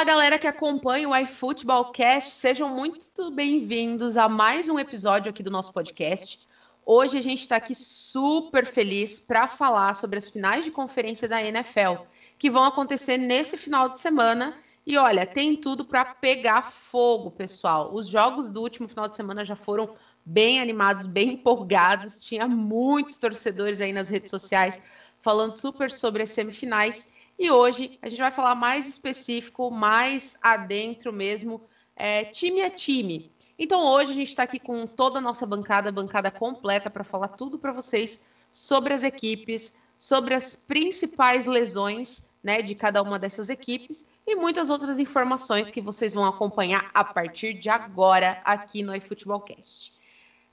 Olá, galera que acompanha o iFootballcast, sejam muito bem-vindos a mais um episódio aqui do nosso podcast. Hoje a gente está aqui super feliz para falar sobre as finais de conferência da NFL, que vão acontecer nesse final de semana. E olha, tem tudo para pegar fogo, pessoal. Os jogos do último final de semana já foram bem animados, bem empolgados. Tinha muitos torcedores aí nas redes sociais falando super sobre as semifinais. E hoje a gente vai falar mais específico, mais adentro mesmo, é, time a time. Então hoje a gente está aqui com toda a nossa bancada, bancada completa, para falar tudo para vocês sobre as equipes, sobre as principais lesões né, de cada uma dessas equipes e muitas outras informações que vocês vão acompanhar a partir de agora aqui no iFootballcast.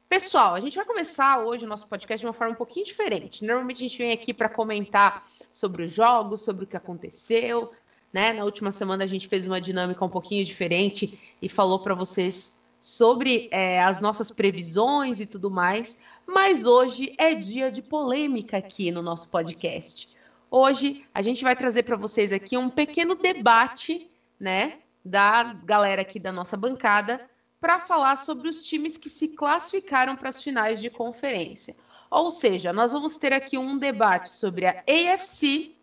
Pessoal, a gente vai começar hoje o nosso podcast de uma forma um pouquinho diferente. Normalmente a gente vem aqui para comentar sobre os jogos, sobre o que aconteceu. Né? Na última semana a gente fez uma dinâmica um pouquinho diferente e falou para vocês sobre é, as nossas previsões e tudo mais. Mas hoje é dia de polêmica aqui no nosso podcast. Hoje a gente vai trazer para vocês aqui um pequeno debate, né, da galera aqui da nossa bancada para falar sobre os times que se classificaram para as finais de conferência. Ou seja, nós vamos ter aqui um debate sobre a AFC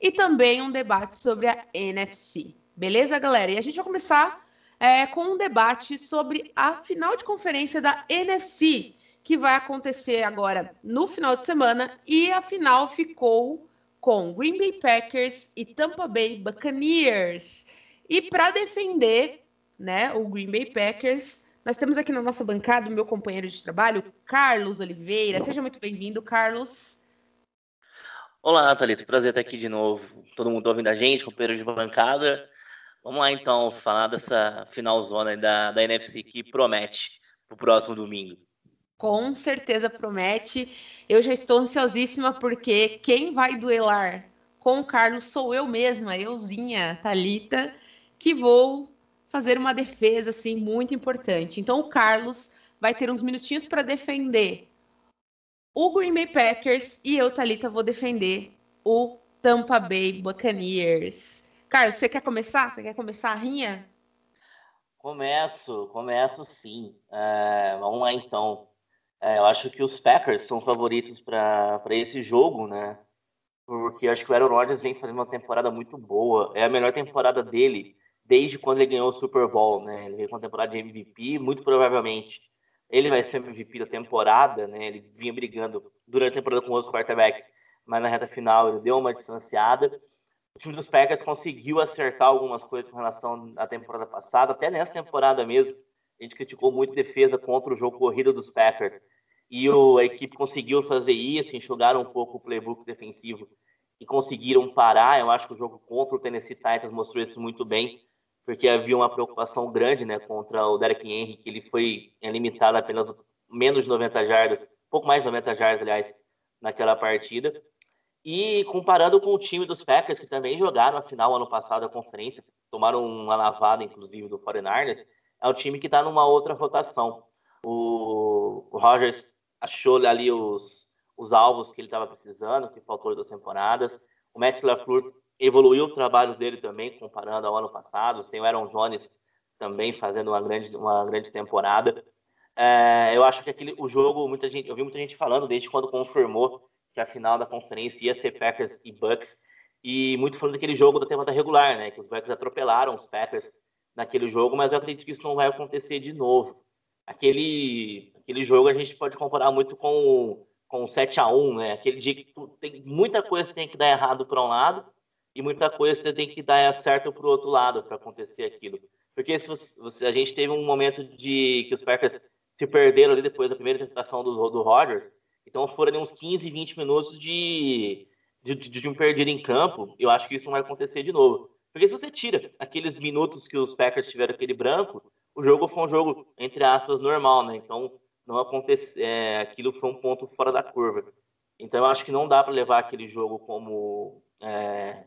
e também um debate sobre a NFC. Beleza, galera? E a gente vai começar é, com um debate sobre a final de conferência da NFC, que vai acontecer agora no final de semana. E a final ficou com Green Bay Packers e Tampa Bay Buccaneers. E para defender né, o Green Bay Packers, nós temos aqui na nossa bancada o meu companheiro de trabalho, Carlos Oliveira. Seja muito bem-vindo, Carlos. Olá, Thalita. Prazer estar aqui de novo. Todo mundo ouvindo a gente, companheiro de bancada. Vamos lá, então, falar dessa finalzona da, da NFC que promete para o próximo domingo. Com certeza promete. Eu já estou ansiosíssima porque quem vai duelar com o Carlos sou eu mesma, euzinha, Talita, que vou fazer uma defesa assim muito importante. Então o Carlos vai ter uns minutinhos para defender o Green Bay Packers e eu, Talita, vou defender o Tampa Bay Buccaneers. Carlos, você quer começar? Você quer começar a rinha? Começo, começo sim. É, vamos lá então. É, eu acho que os Packers são favoritos para esse jogo, né? Porque acho que o Aaron Rodgers vem fazendo uma temporada muito boa. É a melhor temporada dele desde quando ele ganhou o Super Bowl, né? Ele veio com a temporada de MVP, muito provavelmente ele vai ser MVP da temporada, né? Ele vinha brigando durante a temporada com outros quarterbacks, mas na reta final ele deu uma distanciada. O time dos Packers conseguiu acertar algumas coisas com relação à temporada passada, até nessa temporada mesmo. A gente criticou muito defesa contra o jogo corrido dos Packers. E o, a equipe conseguiu fazer isso, enxugaram um pouco o playbook defensivo e conseguiram parar. Eu acho que o jogo contra o Tennessee Titans mostrou isso muito bem porque havia uma preocupação grande né, contra o Derek Henry, que ele foi limitado a apenas menos de 90 jardas, pouco mais de 90 jardas, aliás, naquela partida. E comparando com o time dos Packers, que também jogaram a final ano passado da conferência, tomaram uma lavada, inclusive, do 49ers, é um time que está numa outra rotação. O, o Rogers achou ali os, os alvos que ele estava precisando, que faltou duas temporadas. O Matt LaFleur evoluiu o trabalho dele também, comparando ao ano passado. Tem o Aaron Jones também fazendo uma grande, uma grande temporada. É, eu acho que aquele, o jogo, muita gente, eu vi muita gente falando desde quando confirmou que a final da conferência ia ser Packers e Bucks, e muito falando daquele jogo da temporada regular, né? Que os Bucks atropelaram os Packers naquele jogo, mas eu acredito que isso não vai acontecer de novo. Aquele, aquele jogo a gente pode comparar muito com, com o 7 a 1 né? Aquele dia que tem muita coisa que tem que dar errado para um lado e muita coisa você tem que dar certo para o outro lado para acontecer aquilo. Porque se você, a gente teve um momento de que os Packers se perderam ali depois da primeira tentação do, do Rodgers, então foram uns 15, 20 minutos de, de, de, um perdido em campo. Eu acho que isso não vai acontecer de novo. Porque se você tira aqueles minutos que os Packers tiveram aquele branco, o jogo foi um jogo, entre aspas, normal, né? Então, não aconteceu, é, aquilo foi um ponto fora da curva. Então, eu acho que não dá para levar aquele jogo como é,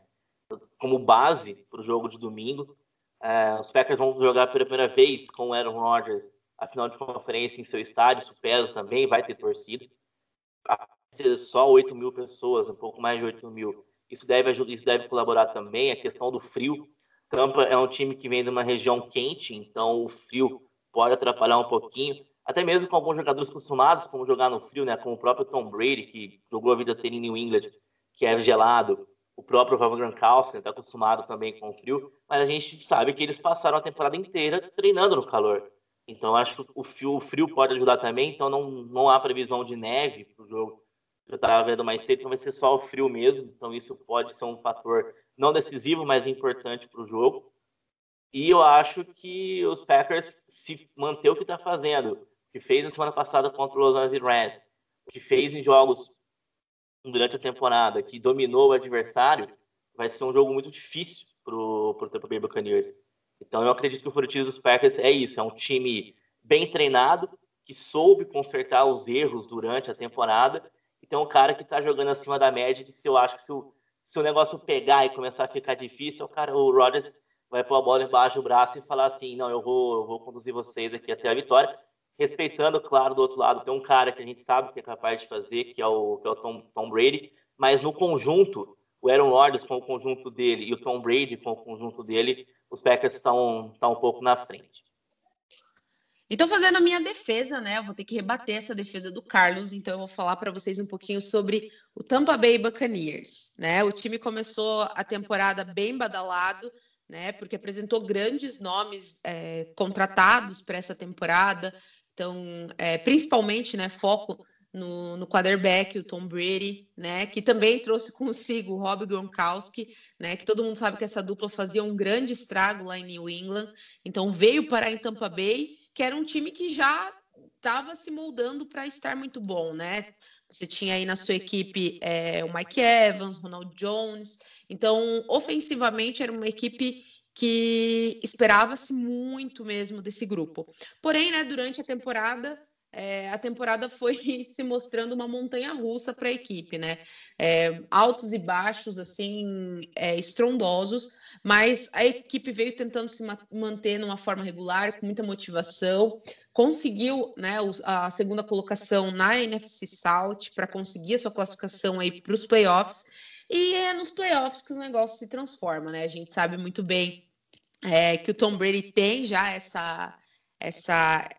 como base para o jogo de domingo. É, os Packers vão jogar pela primeira vez com o Aaron Rodgers a final de conferência em seu estádio. Isso pesa também, vai ter torcida. Só 8 mil pessoas, um pouco mais de 8 mil. Isso deve, isso deve colaborar também. A questão do frio Tampa é um time que vem de uma região quente, então o frio pode atrapalhar um pouquinho. Até mesmo com alguns jogadores acostumados como jogar no frio, né? Como o próprio Tom Brady, que jogou a vida inteira em New England, que é gelado. O próprio Rob Gronkowski está acostumado também com o frio. Mas a gente sabe que eles passaram a temporada inteira treinando no calor. Então acho que o frio, o frio pode ajudar também. Então não, não há previsão de neve para o jogo. Eu estava vendo mais cedo, então vai ser só o frio mesmo. Então isso pode ser um fator não decisivo, mas importante para o jogo. E eu acho que os Packers, se manter o que está fazendo, o que fez na semana passada contra os Los Angeles Rams, o que fez em jogos durante a temporada, que dominou o adversário, vai ser um jogo muito difícil para o Tampa Bay Buccaneers. Então eu acredito que o favoritismo dos Packers é isso, é um time bem treinado, que soube consertar os erros durante a temporada, e tem um cara que está jogando acima da média, que se eu acho que se o, se o negócio pegar e começar a ficar difícil, o cara, o Rodgers vai pôr a bola embaixo do braço e falar assim, não, eu vou, eu vou conduzir vocês aqui até a vitória, respeitando, claro, do outro lado, tem um cara que a gente sabe que é capaz de fazer, que é o, que é o Tom, Tom Brady, mas no conjunto, o Aaron Rodgers com o conjunto dele e o Tom Brady com o conjunto dele, os Packers estão, um pouco na frente. Então, fazendo a minha defesa, né? Eu vou ter que rebater essa defesa do Carlos, então eu vou falar para vocês um pouquinho sobre o Tampa Bay Buccaneers, né? O time começou a temporada bem badalado, né? Porque apresentou grandes nomes é, contratados para essa temporada. Então, é, principalmente, né? Foco no, no quarterback, o Tom Brady, né? Que também trouxe consigo o Rob Gronkowski, né? Que todo mundo sabe que essa dupla fazia um grande estrago lá em New England. Então, veio parar em Tampa Bay, que era um time que já estava se moldando para estar muito bom, né? Você tinha aí na sua equipe é, o Mike Evans, Ronald Jones. Então, ofensivamente, era uma equipe que esperava-se muito mesmo desse grupo. Porém, né, durante a temporada, é, a temporada foi se mostrando uma montanha russa para a equipe, né? É, altos e baixos, assim, é, estrondosos, mas a equipe veio tentando se manter numa forma regular, com muita motivação, conseguiu né, a segunda colocação na NFC South para conseguir a sua classificação para os playoffs. E é nos playoffs que o negócio se transforma, né? A gente sabe muito bem é, que o Tom Brady tem já essa, essa,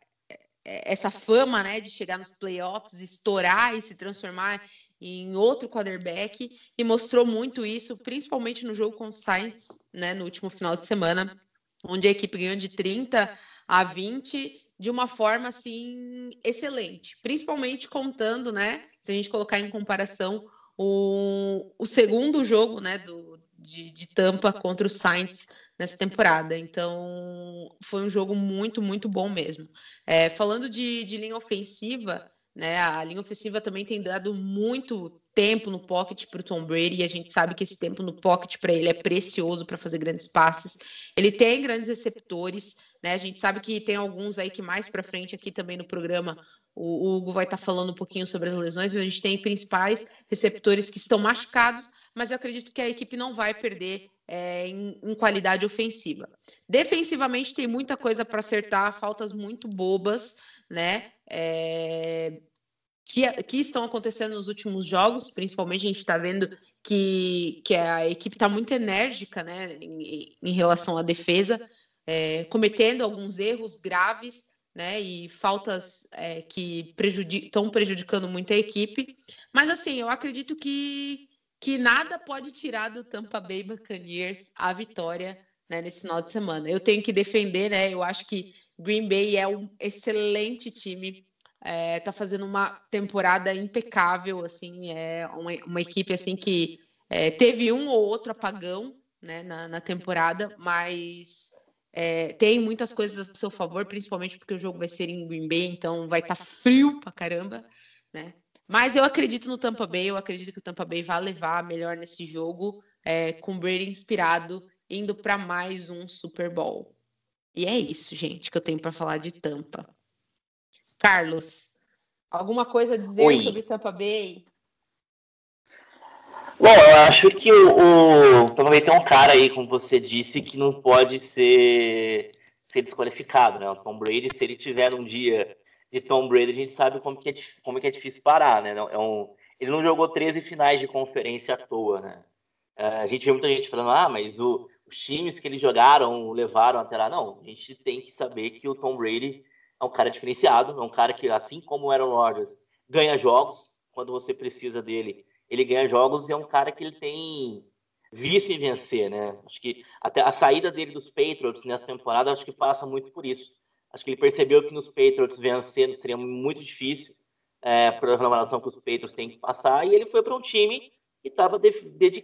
essa fama, né, de chegar nos playoffs, estourar e se transformar em outro quarterback e mostrou muito isso, principalmente no jogo com o Saints, né, no último final de semana, onde a equipe ganhou de 30 a 20 de uma forma assim excelente, principalmente contando, né? Se a gente colocar em comparação o, o segundo jogo, né, do, de, de Tampa contra o Saints nessa temporada. Então, foi um jogo muito, muito bom mesmo. É, falando de, de linha ofensiva, né, a linha ofensiva também tem dado muito tempo no pocket para o Tom Brady, e a gente sabe que esse tempo no pocket para ele é precioso para fazer grandes passes. Ele tem grandes receptores, né? A gente sabe que tem alguns aí que mais para frente aqui também no programa o Hugo vai estar tá falando um pouquinho sobre as lesões, mas a gente tem principais receptores que estão machucados, mas eu acredito que a equipe não vai perder é, em, em, qualidade ofensiva. Defensivamente tem muita coisa para acertar, faltas muito bobas, né? É, que, que estão acontecendo nos últimos jogos, principalmente a gente está vendo que, que a equipe está muito enérgica né, em, em relação à defesa, é, cometendo alguns erros graves né, e faltas é, que estão prejudicando muito a equipe. Mas assim, eu acredito que, que nada pode tirar do Tampa Bay Buccaneers a vitória né, nesse final de semana. Eu tenho que defender, né? Eu acho que Green Bay é um excelente time é, tá fazendo uma temporada impecável, assim, é uma, uma equipe assim que é, teve um ou outro apagão né, na, na temporada, mas é, tem muitas coisas a seu favor, principalmente porque o jogo vai ser em Green Bay, então vai estar tá frio pra caramba, né? Mas eu acredito no Tampa Bay, eu acredito que o Tampa Bay vai levar melhor nesse jogo, é, com o Brady inspirado, indo para mais um Super Bowl. E é isso, gente, que eu tenho para falar de Tampa. Carlos, alguma coisa a dizer Oi. sobre Tampa Bay? Bom, eu acho que o, o Tampa Bay tem um cara aí, como você disse, que não pode ser, ser desqualificado, né? O Tom Brady, se ele tiver um dia de Tom Brady, a gente sabe como que é, como que é difícil parar, né? É um, ele não jogou 13 finais de conferência à toa, né? É, a gente vê muita gente falando, ah, mas o, os times que eles jogaram levaram até lá. Não, a gente tem que saber que o Tom Brady é um cara diferenciado, é um cara que, assim como o Aaron Rodgers, ganha jogos quando você precisa dele. Ele ganha jogos e é um cara que ele tem vício em vencer, né? Acho que até a saída dele dos Patriots nessa temporada acho que passa muito por isso. Acho que ele percebeu que nos Patriots vencendo seria muito difícil é, a renovação que os Patriots têm que passar e ele foi para um time que estava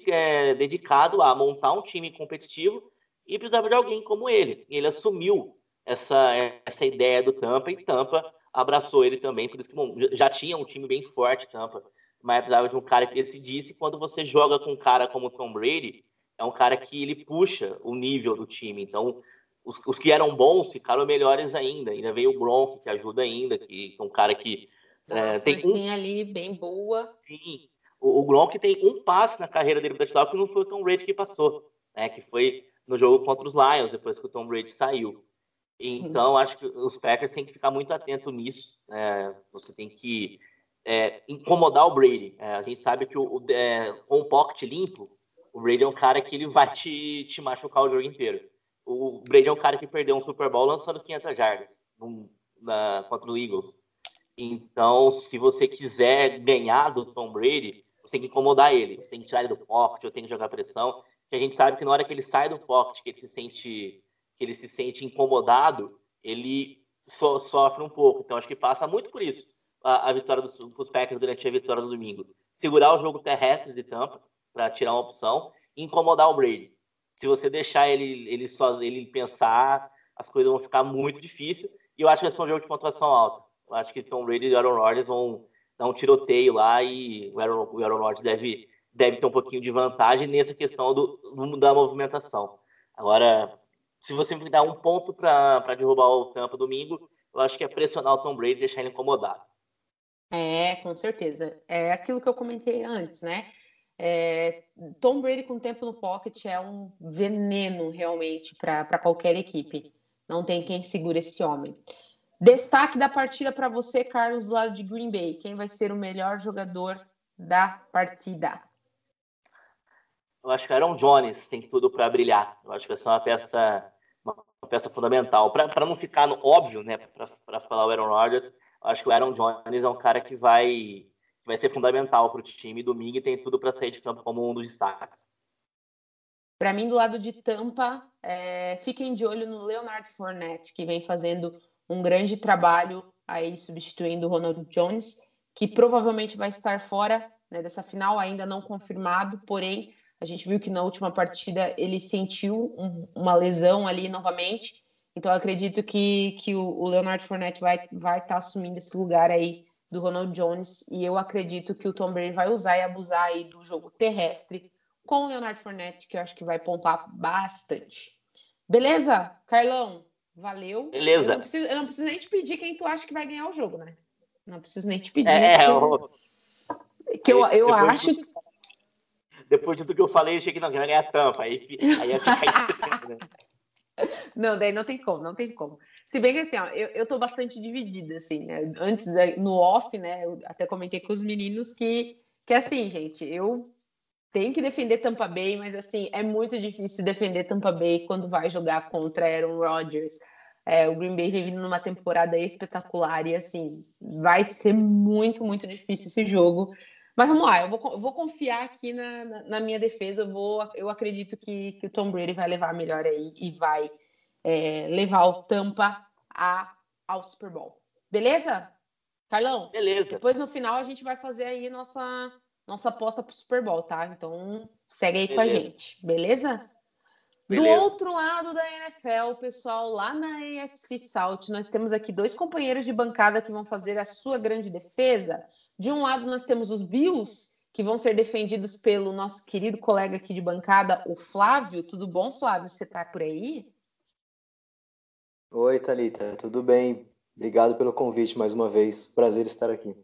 é, dedicado a montar um time competitivo e precisava de alguém como ele. E ele assumiu essa, essa ideia do Tampa e Tampa abraçou ele também, por isso que bom, já tinha um time bem forte, Tampa, mas precisava de um cara que decidisse. Quando você joga com um cara como Tom Brady, é um cara que ele puxa o nível do time. Então, os, os que eram bons ficaram melhores ainda. Ainda veio o Gronk, que ajuda ainda, que é um cara que é, tem um... ali bem boa. Sim, o, o Gronk tem um passe na carreira dele para touchdown que não foi o Tom Brady que passou, né? Que foi no jogo contra os Lions, depois que o Tom Brady saiu. Então, acho que os Packers têm que ficar muito atento nisso. Né? Você tem que é, incomodar o Brady. É, a gente sabe que o, é, com o pocket limpo, o Brady é um cara que ele vai te, te machucar o jogo inteiro. O Brady é um cara que perdeu um Super Bowl lançando 500 jardas contra o Eagles. Então, se você quiser ganhar do Tom Brady, você tem que incomodar ele. Você tem que tirar ele do pocket, ou tem que jogar pressão. Que a gente sabe que na hora que ele sai do pocket, que ele se sente, que ele se sente incomodado, ele so, sofre um pouco. Então, acho que passa muito por isso a, a vitória dos, dos Packers durante a vitória do domingo. Segurar o jogo terrestre de Tampa para tirar uma opção e incomodar o Brady. Se você deixar ele, ele só ele pensar, as coisas vão ficar muito difíceis. E eu acho que vai ser um jogo de pontuação alta. Eu acho que Tom Brady e Aaron Rodgers vão dar um tiroteio lá e o Aaron, o Aaron Rodgers deve, deve ter um pouquinho de vantagem nessa questão do, da movimentação. Agora, se você me dar um ponto para derrubar o Tampa domingo, eu acho que é pressionar o Tom Brady e deixar ele incomodado. É, com certeza. É aquilo que eu comentei antes, né? É, Tom Brady com tempo no pocket é um veneno realmente para qualquer equipe. Não tem quem segure esse homem. Destaque da partida para você, Carlos, do lado de Green Bay. Quem vai ser o melhor jogador da partida? Eu acho que Aaron Jones tem tudo para brilhar. Eu acho que vai ser uma peça, uma peça fundamental. Para não ficar no óbvio, né? Para falar o Aaron Rodgers, acho que o Aaron Jones é um cara que vai, que vai ser fundamental para o time. Domingo e tem tudo para sair de campo como um dos destaques. Para mim, do lado de Tampa, é, fiquem de olho no Leonard Fournette, que vem fazendo um grande trabalho aí substituindo o Ronald Jones, que provavelmente vai estar fora né, dessa final, ainda não confirmado, porém a gente viu que na última partida ele sentiu um, uma lesão ali novamente então, acredito que, que o, Leonard Fournette vai estar vai tá assumindo esse lugar aí do Ronald Jones. E eu acredito que o Tom Brady vai usar e abusar aí do jogo terrestre com o Leonard Fournette, que eu acho que vai pontuar bastante. Beleza, Carlão? Valeu. Beleza. Eu não, preciso, eu não preciso nem te pedir quem tu acha que vai ganhar o jogo, né? Não preciso nem te pedir. É, eu... que eu, eu acho. De, depois de tudo que eu falei, eu achei que não, que vai ganhar tampa. Aí, aí ia ficar estranho, né? Não, daí não tem como, não tem como. Se bem que assim, ó, eu, eu tô bastante dividida, assim, né? Antes, no off, né? Eu até comentei com os meninos que, que assim, gente, eu tenho que defender Tampa Bay, mas assim, é muito difícil defender Tampa Bay quando vai jogar contra Aaron Rodgers. É, o Green Bay vem vindo numa temporada espetacular e assim, vai ser muito, muito difícil esse jogo. Mas vamos lá, eu vou, eu vou confiar aqui na, na, na, minha defesa. Eu, vou, eu acredito que, que o Tom Brady vai levar melhor aí e vai é, levar o Tampa a, ao Super Bowl. Beleza? Carlão? Beleza. Depois no final a gente vai fazer aí nossa, nossa aposta pro Super Bowl, tá? Então segue aí Beleza. com a gente, beleza? beleza? Do outro lado da NFL, pessoal, lá na AFC South, nós temos aqui dois companheiros de bancada que vão fazer a sua grande defesa. De um lado, nós temos os Bills, que vão ser defendidos pelo nosso querido colega aqui de bancada, o Flávio. Tudo bom, Flávio? Você está por aí? Oi, Thalita. Tudo bem? Obrigado pelo convite mais uma vez. Prazer estar aqui.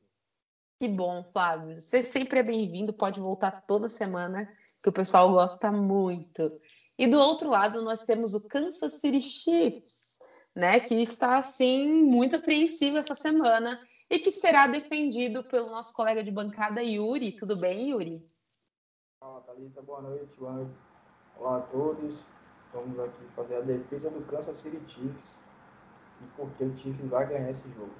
Que bom, Flávio. Você sempre é bem-vindo, pode voltar toda semana, que o pessoal gosta muito. E do outro lado, nós temos o Kansas City Chiefs, né, que está assim muito apreensivo essa semana e que será defendido pelo nosso colega de bancada Yuri. Tudo bem, Yuri? Olá, Thalita, boa noite, boa noite. Olá a todos. vamos aqui fazer a defesa do Kansas City Chiefs e porque o Chiefs vai ganhar esse jogo.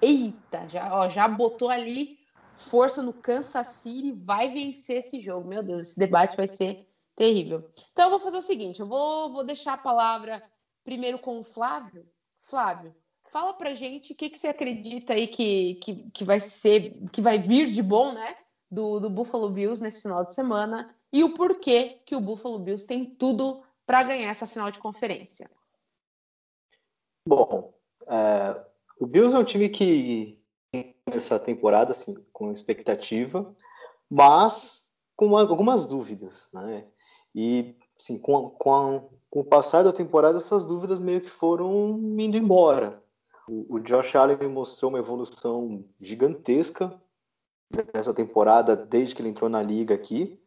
Eita, já, ó, já botou ali força no Kansas City, vai vencer esse jogo. Meu Deus, esse debate vai ser terrível. Então eu vou fazer o seguinte, eu vou, vou deixar a palavra primeiro com o Flávio. Flávio, fala pra gente o que, que você acredita aí que, que, que vai ser, que vai vir de bom, né? Do, do Buffalo Bills nesse final de semana e o porquê que o Buffalo Bills tem tudo para ganhar essa final de conferência. Bom, é, o Bills é um time que essa temporada assim com expectativa, mas com algumas dúvidas, né? E assim, com, com, a, com o passar da temporada essas dúvidas meio que foram indo embora. O, o Josh Allen mostrou uma evolução gigantesca nessa temporada desde que ele entrou na liga aqui.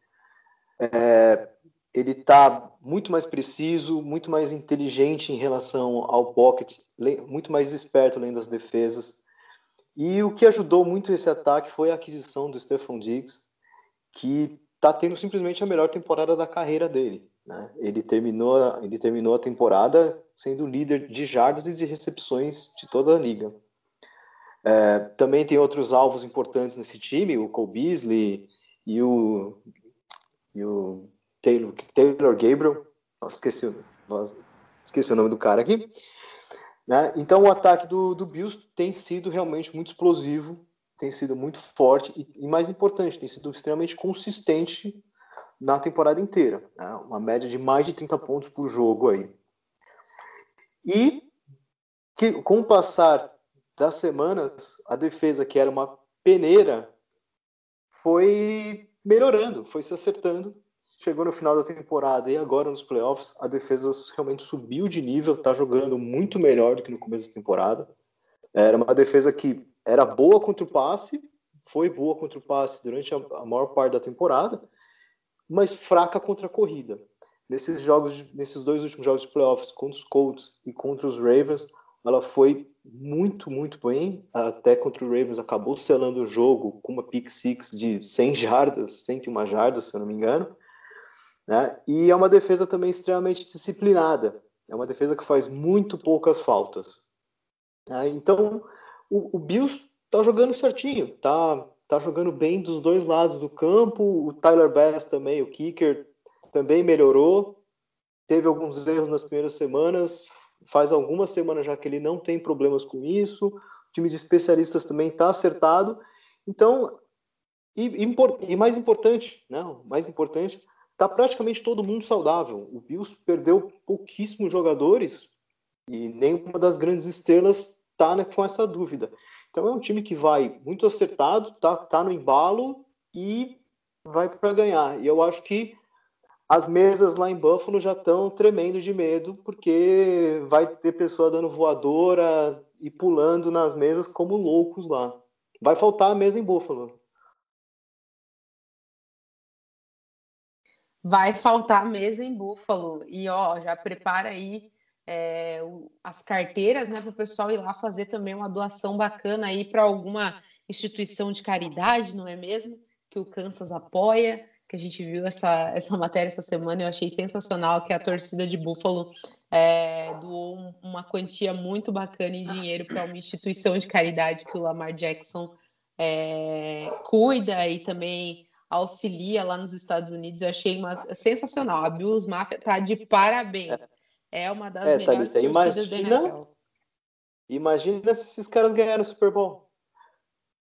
É, ele está muito mais preciso, muito mais inteligente em relação ao pocket, muito mais esperto além das defesas. E o que ajudou muito esse ataque foi a aquisição do Stephon Diggs, que está tendo simplesmente a melhor temporada da carreira dele. Né? Ele, terminou, ele terminou a temporada sendo líder de jardas e de recepções de toda a liga. É, também tem outros alvos importantes nesse time, o Cole Beasley e o, e o Taylor, Taylor Gabriel. Nossa, esqueci, esqueci o nome do cara aqui. Né? Então o ataque do, do Bills tem sido realmente muito explosivo, tem sido muito forte e, e mais importante, tem sido extremamente consistente na temporada inteira. Né? Uma média de mais de 30 pontos por jogo aí. E que, com o passar das semanas, a defesa, que era uma peneira, foi melhorando, foi se acertando. Chegou no final da temporada e agora nos playoffs, a defesa realmente subiu de nível, está jogando muito melhor do que no começo da temporada. Era uma defesa que era boa contra o passe, foi boa contra o passe durante a, maior parte da temporada, mas fraca contra a corrida. Nesses jogos, nesses dois últimos jogos de playoffs, contra os Colts e contra os Ravens, ela foi muito, muito bem. Até contra o Ravens acabou selando o jogo com uma pick six de 100 jardas, 101 jardas, se eu não me engano. Né? E é uma defesa também extremamente disciplinada. É uma defesa que faz muito poucas faltas. Né? Então, o, o Bills está jogando certinho, tá, tá jogando bem dos dois lados do campo. O Tyler Bass também, o kicker, também melhorou. Teve alguns erros nas primeiras semanas. Faz algumas semanas já que ele não tem problemas com isso. O time de especialistas também está acertado. Então, e, e, mais importante, não, né, mais importante, tá praticamente todo mundo saudável. O Bills perdeu pouquíssimos jogadores e nenhuma das grandes estrelas tá né, com essa dúvida. Então é um time que vai muito acertado, tá, tá no embalo e vai para ganhar. E eu acho que as mesas lá em Buffalo já estão tremendo de medo, porque vai ter pessoa dando voadora e pulando nas mesas como loucos lá. Vai faltar a mesa em Buffalo. vai faltar mesa em Búfalo. E ó, já prepara aí é, as carteiras, né, para o pessoal ir lá fazer também uma doação bacana aí para alguma instituição de caridade, não é mesmo? Que o Kansas apoia, que a gente viu essa, essa matéria essa semana, eu achei sensacional que a torcida de Búfalo é, doou uma quantia muito bacana em dinheiro para uma instituição de caridade que o Lamar Jackson é, cuida e também auxilia lá nos Estados Unidos. Eu achei uma, sensacional. A Bills Mafia tá de parabéns. É uma das é, melhores Thalita, torcidas imagina, da NFL. Imagina se esses caras ganharam o Super Bowl.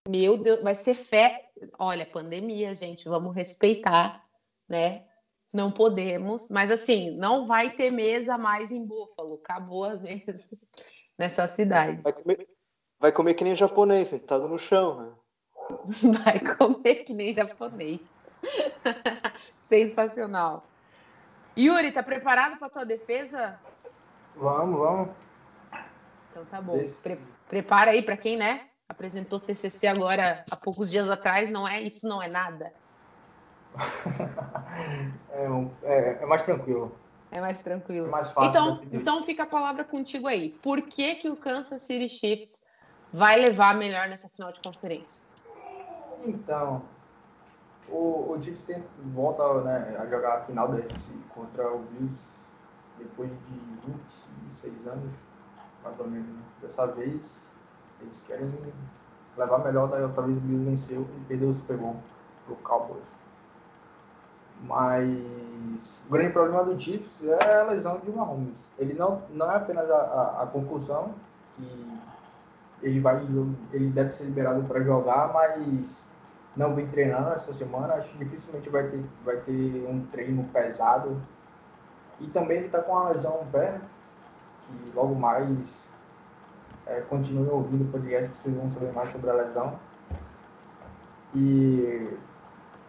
Meu Deus, vai ser fé. Olha, pandemia, gente, vamos respeitar, né? Não podemos, mas assim, não vai ter mesa mais em Búfalo. Acabou as mesas nessa cidade. Vai comer, vai comer que nem japonês, sentado no chão, né? Vai comer que nem japonês. Sensacional. Yuri, tá preparado para tua defesa? Vamos, vamos. Então tá bom. Pre prepara aí para quem, né? Apresentou TCC agora há poucos dias atrás, não é? Isso não é nada. é, é, é, mais tranquilo. É mais tranquilo. É mais fácil. Então, então fica a palavra contigo aí. Por que, que o Kansas City Chiefs vai levar melhor nessa final de conferência? Então, o, o Chiefs tem, volta né, a jogar a final da NFC contra o Bills depois de 26 anos, mais ou menos. Dessa vez, eles querem levar melhor, daí outra vez o Bills venceu e perdeu o Super Bowl pro Cowboys. Mas o grande problema do Chiefs é a lesão de Mahomes. Ele não, não é apenas a, a, a que ele, vai, ele deve ser liberado para jogar, mas não vem treinando essa semana. Acho que dificilmente vai ter, vai ter um treino pesado. E também ele está com uma lesão no pé, que logo mais é, ouvindo o podcast que vocês vão saber mais sobre a lesão. E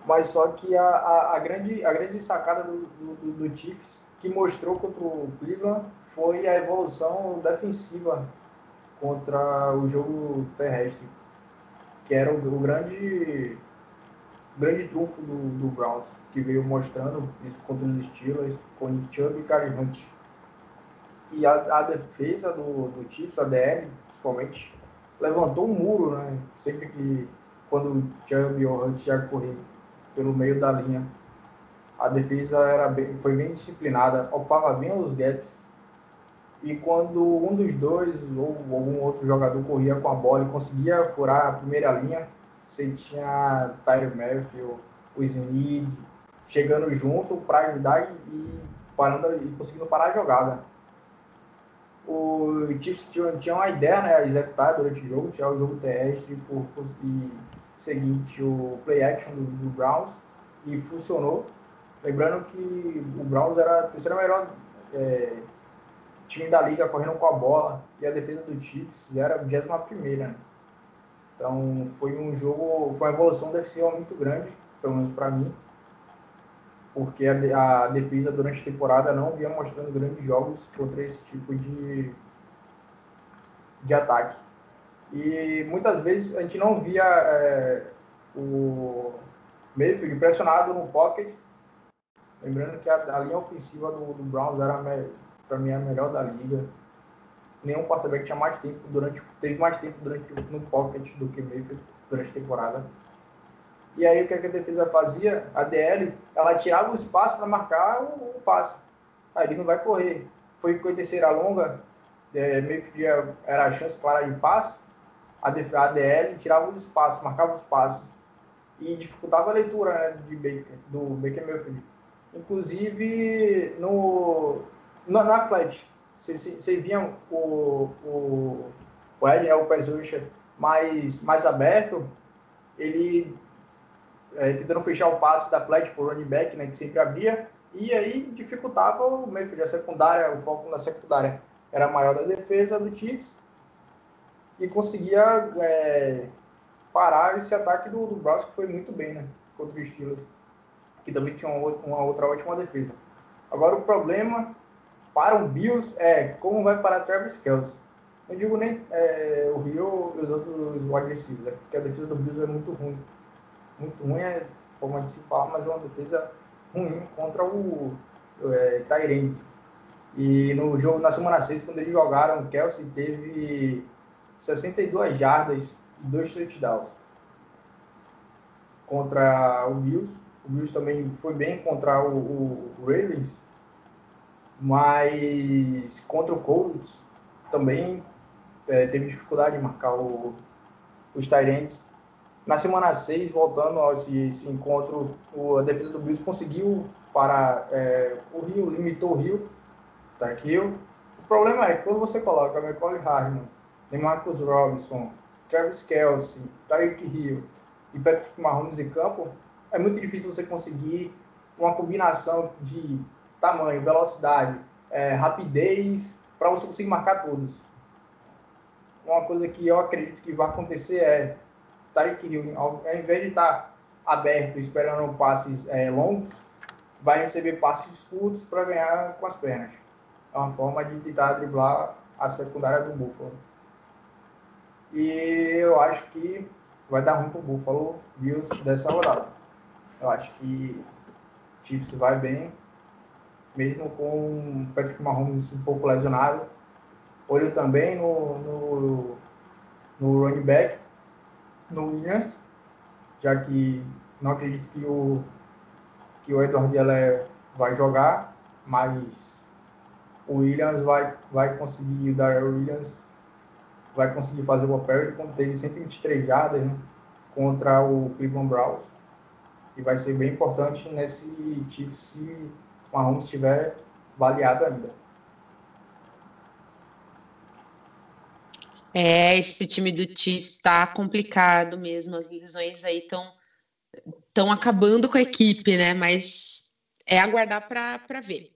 mas só que a, a, a, grande, a grande sacada do, do, do Chiefs que mostrou contra o Cleveland foi a evolução defensiva contra o jogo terrestre, que era o, o grande grande trunfo do, do, Browns, que veio mostrando isso contra os Steelers, com Nick Chubb e Karen Hunt. E a, a, defesa do, do Chiefs, a DL, principalmente, levantou um muro, né? Sempre que, quando o Chubb e o Hunt já corriam pelo meio da linha. A defesa era bem, foi bem disciplinada, ocupava bem os gaps. E quando um dos dois ou algum outro jogador corria com a bola e conseguia furar a primeira linha, você tinha Tyler Merfield, o Smith chegando junto para ajudar e, e, parando e conseguindo parar a jogada. O Chiefs tinha, tinha uma ideia né, executar durante o jogo, tinha o jogo terrestre por, por, e seguinte o play action do, do Browns e funcionou. Lembrando que o Browns era a terceira melhor é, time da liga correndo com a bola e a defesa do Chiefs era a 21 primeira. Então foi um jogo, foi uma evolução defensiva muito grande, pelo menos para mim, porque a, a, defesa durante a temporada não vinha mostrando grandes jogos contra esse tipo de, de ataque. E muitas vezes a gente não via é, o Mayfield pressionado no pocket. Lembrando que a, a linha ofensiva do, do Browns era, para mim, a melhor da liga. Nenhum quarterback tinha mais tempo durante, teve mais tempo durante no pocket do que Mayfield durante a temporada. E aí o que a defesa fazia? A DL, ela tirava o espaço para marcar o, o passe. Aí ele não vai correr. Foi com a terceira longa, é, Mayfield era a chance clara de passe a DL tirava os espaços, marcava os passes e dificultava a leitura né, de Baker, do Baker Mayfield. Inclusive, no, na, na flat, vocês viam o, o, o Ed, né, o pass mais, mais aberto, ele é, tentando fechar o passe da flat por running back, né, que sempre abria, e aí dificultava o Mayfield, a secundária, o foco na secundária era maior da defesa do Chiefs, e conseguia é, parar esse ataque do, do Browns, que foi muito bem, né? Contra os Steelers, que também tinha uma, uma outra ótima defesa. Agora, o problema para o Bills é como vai parar Travis Kelce. Não digo nem é, o Rio e os outros wide receivers, né? porque a defesa do Bills é muito ruim. Muito ruim é forma de se falar, mas é uma defesa ruim contra o é. E no jogo, na semana 6, quando eles jogaram, o Kelsey teve 62 jardas e dois touchdowns contra o Bills. O Bills também foi bem contra o, o, o Ravens, mas contra o Colts também é, teve dificuldade de marcar o, os Tyrants. Na semana 6, voltando a esse, esse encontro, o, a defesa do Bills conseguiu parar é, o Rio, limitou o Rio, Dark Hill. O problema é que quando você coloca McCollum Hardman Marcus Robinson, Travis Kelsey, Tyreek Hill e Patrick Mahomes em campo, é muito difícil você conseguir uma combinação de tamanho, velocidade, é, rapidez, para você conseguir marcar todos. Uma coisa que eu acredito que vai acontecer é Tyreek Hill, ao, invés de estar tá aberto esperando passes é, longos, vai receber passes curtos para ganhar com as pernas. É uma forma de tentar driblar a secundária do Buffalo. E eu acho que vai dar ruim pro Buffalo Bills dessa rodada. Eu acho que Chiefs vai bem, mesmo com o Patrick Mahomes um pouco lesionado. Olho também no, no, no running back, no Williams, já que não acredito que o, que o Edward Geller vai jogar, mas o Williams vai, vai conseguir, o Darrell Williams vai conseguir fazer o papel. Ele teve 123 jardas né, contra o Cleveland Browns. E vai ser bem importante nesse tipo se o Mahomes estiver baleado ainda. É, esse time do Chiefs está complicado mesmo. As lesões aí estão estão acabando com a equipe, né? Mas é aguardar para ver.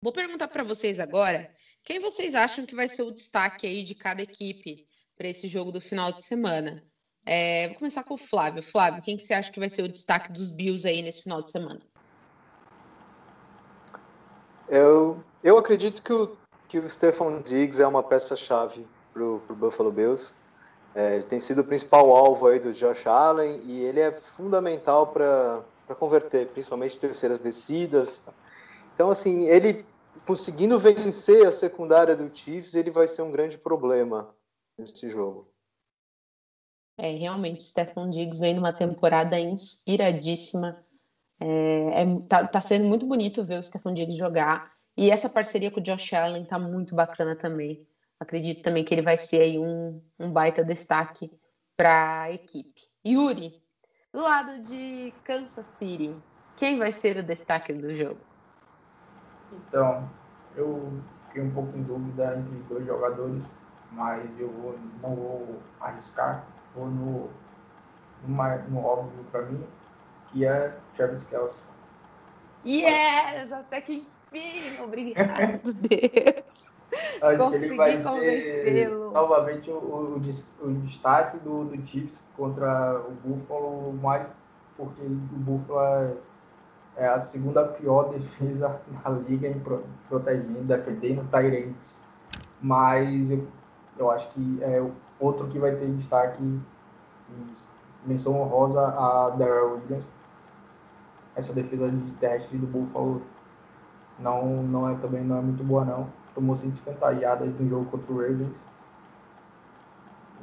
Vou perguntar para vocês agora, quem vocês acham que vai ser o destaque aí de cada equipe para esse jogo do final de semana? É, vou começar com o Flávio. Flávio, quem que você acha que vai ser o destaque dos Bills aí nesse final de semana? Eu, eu acredito que o, que o Stefan Diggs é uma peça-chave para o Buffalo Bills. É, ele tem sido o principal alvo aí do Josh Allen e ele é fundamental para converter, principalmente terceiras descidas. Então, assim, ele conseguindo vencer a secundária do Chiefs, ele vai ser um grande problema nesse jogo. É, realmente, o Stefan Diggs vem numa temporada inspiradíssima. É, é, tá, tá, sendo muito bonito ver o Stefan Diggs jogar. E essa parceria com o Josh Allen tá muito bacana também. Acredito também que ele vai ser aí um, um baita destaque para a equipe. Yuri, do lado de Kansas City, quem vai ser o destaque do jogo? Então, eu fiquei um pouco em dúvida entre dois jogadores, mas eu vou, não vou arriscar, vou no, no, no óbvio para mim, que é Travis Kelce. Yes! Até que enfim! Obrigado, Deus! Acho que ele vai ser novamente o, o, o destaque do, do Chiefs contra o Buffalo, mais porque o Buffalo é, é a segunda pior defesa da liga em pro, protegendo, defendendo Tyrants. Mas eu, eu acho que é outro que vai ter destaque, menção honrosa a Darrell Williams. Essa defesa de terrestre do Buffalo não, não é também não é muito boa não tomou 150 jardas no jogo contra o Ravens.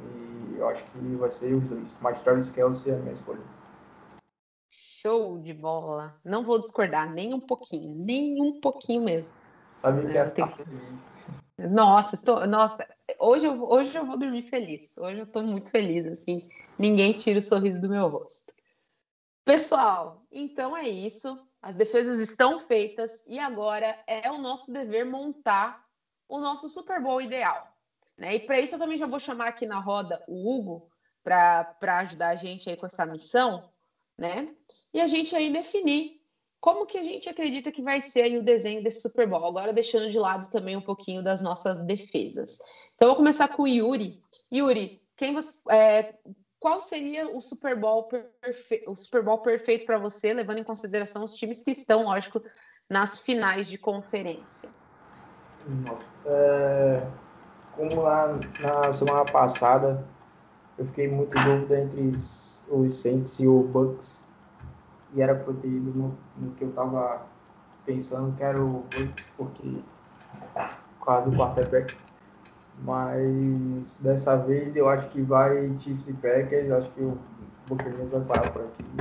E eu acho que vai ser os dois. Mas Travis Kelsey é a minha escolha. Show de bola. Não vou discordar nem um pouquinho, nem um pouquinho mesmo. Sabe que é, feliz. Nossa, estou, nossa, hoje eu, hoje eu vou dormir feliz. Hoje eu estou muito feliz, assim. Ninguém tira o sorriso do meu rosto. Pessoal, então é isso. As defesas estão feitas e agora é o nosso dever montar o nosso Super Bowl ideal. Né? E para isso eu também já vou chamar aqui na roda o Hugo para ajudar a gente aí com essa missão, né? E a gente aí definir como que a gente acredita que vai ser o desenho desse Super Bowl. Agora deixando de lado também um pouquinho das nossas defesas. Então vou começar com o Yuri. Yuri, quem você, é, qual seria o Super Bowl, perfe... o Super Bowl perfeito para você, levando em consideração os times que estão, lógico, nas finais de conferência? Nossa, é... como lá na semana passada, eu fiquei muito dúvida entre os Saints e o Bucks, e era para ter ido no, no, que eu estava pensando, que era o Bucks, porque por causa do quarterback mas dessa vez eu acho que vai Chiefs e Packers. Acho que o Buccaneers vai parar por aqui.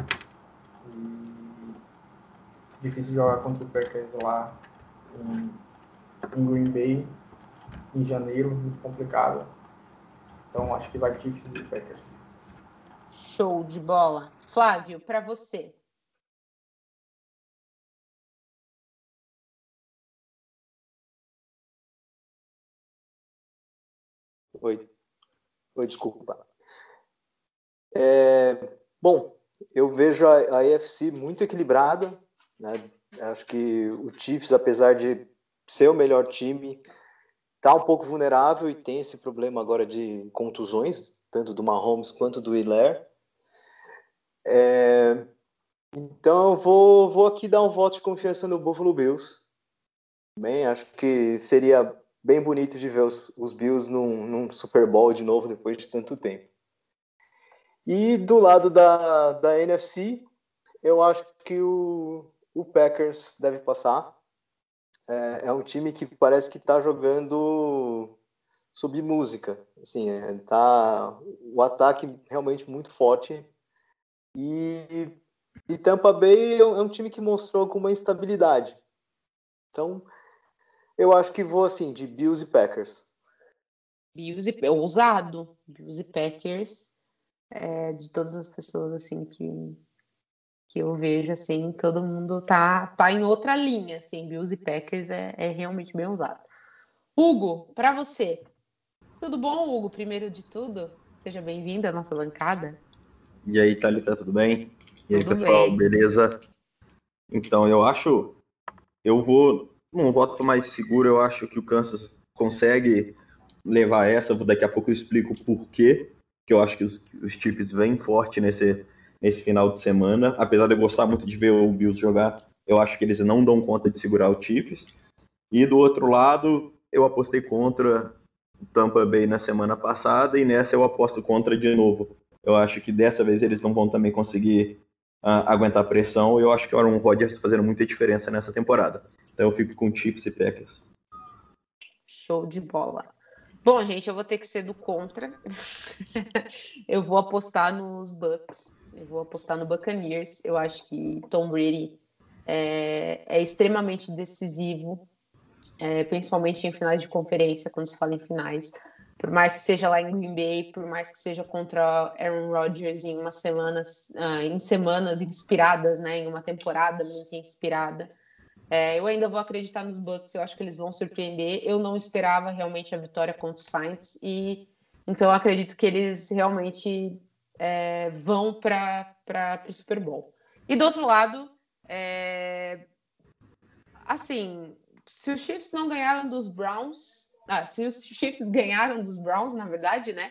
E difícil jogar contra o Packers lá em, em Green Bay em janeiro, muito complicado. Então acho que vai Chiefs e Packers. Show de bola. Flávio, para você. Oi. Oi, desculpa. É, bom, eu vejo a, a muito equilibrada. Né? Acho que o Chiefs, apesar de ser o melhor time, está um pouco vulnerável e tem esse problema agora de contusões, tanto do Mahomes quanto do Hilaire. É, então eu vou, vou aqui dar um voto de confiança no Buffalo Bills. Bem, acho que seria bem bonito de ver os, os Bills num, num, Super Bowl de novo depois de tanto tempo. E do lado da, da NFC, eu acho que o, o Packers deve passar. É, é um time que parece que está jogando sob música. Assim, é, tá o ataque realmente muito forte. E, e Tampa Bay é um, é um time que mostrou alguma instabilidade. Então, Eu acho que vou assim, de Bills e Packers. Bills e ousado. Bills e Packers. É, de todas as pessoas assim que, que eu vejo assim, todo mundo tá, tá em outra linha, assim, Bills e Packers é, é realmente bem ousado. Hugo, para você, tudo bom, Hugo? Primeiro de tudo, seja bem-vindo à nossa bancada. E aí, Thalita, tudo bem? E aí, tudo pessoal, bem. beleza? Então, eu acho, eu vou um voto mais seguro, eu acho que o Kansas consegue levar essa, daqui a pouco eu explico o porquê, que eu acho que os, os Chiefs vêm forte nesse, nesse final de semana, apesar de eu gostar muito de ver o Bills jogar, eu acho que eles não dão conta de segurar o Chiefs, e do outro lado, eu apostei contra o Tampa Bay na semana passada, e nessa eu aposto contra de novo. Eu acho que dessa vez eles não vão também conseguir uh, aguentar a pressão. Eu acho que o Aaron Rodgers tá fazendo muita diferença nessa temporada. Então eu fico com Chiefs e Packers. Show de bola. Bom, gente, eu vou ter que ser do contra. eu vou apostar nos Bucks. Eu vou apostar no Buccaneers. Eu acho que Tom Brady é, é extremamente decisivo, é, principalmente em finais de conferência, quando se fala em finais por mais que seja lá em Green Bay, por mais que seja contra Aaron Rodgers em umas semanas, uh, em semanas inspiradas, né, em uma temporada muito inspirada, é, eu ainda vou acreditar nos Bucks. Eu acho que eles vão surpreender. Eu não esperava realmente a vitória contra o Saints e então eu acredito que eles realmente é, vão para o Super Bowl. E do outro lado, é, assim, se os Chiefs não ganharam dos Browns, ah, se os Chiefs ganharam dos Browns, na verdade, né?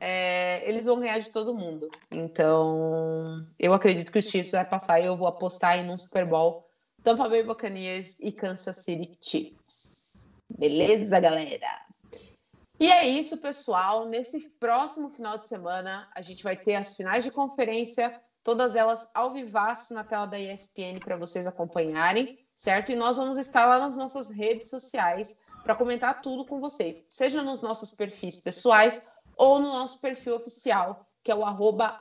É, eles vão ganhar de todo mundo. Então, eu acredito que os Chiefs vai passar e eu vou apostar em um Super Bowl Tampa Bay Buccaneers e Kansas City Chiefs. Beleza, galera? E é isso, pessoal. Nesse próximo final de semana, a gente vai ter as finais de conferência, todas elas ao vivaço na tela da ESPN para vocês acompanharem, certo? E nós vamos estar lá nas nossas redes sociais para comentar tudo com vocês, seja nos nossos perfis pessoais ou no nosso perfil oficial, que é o arroba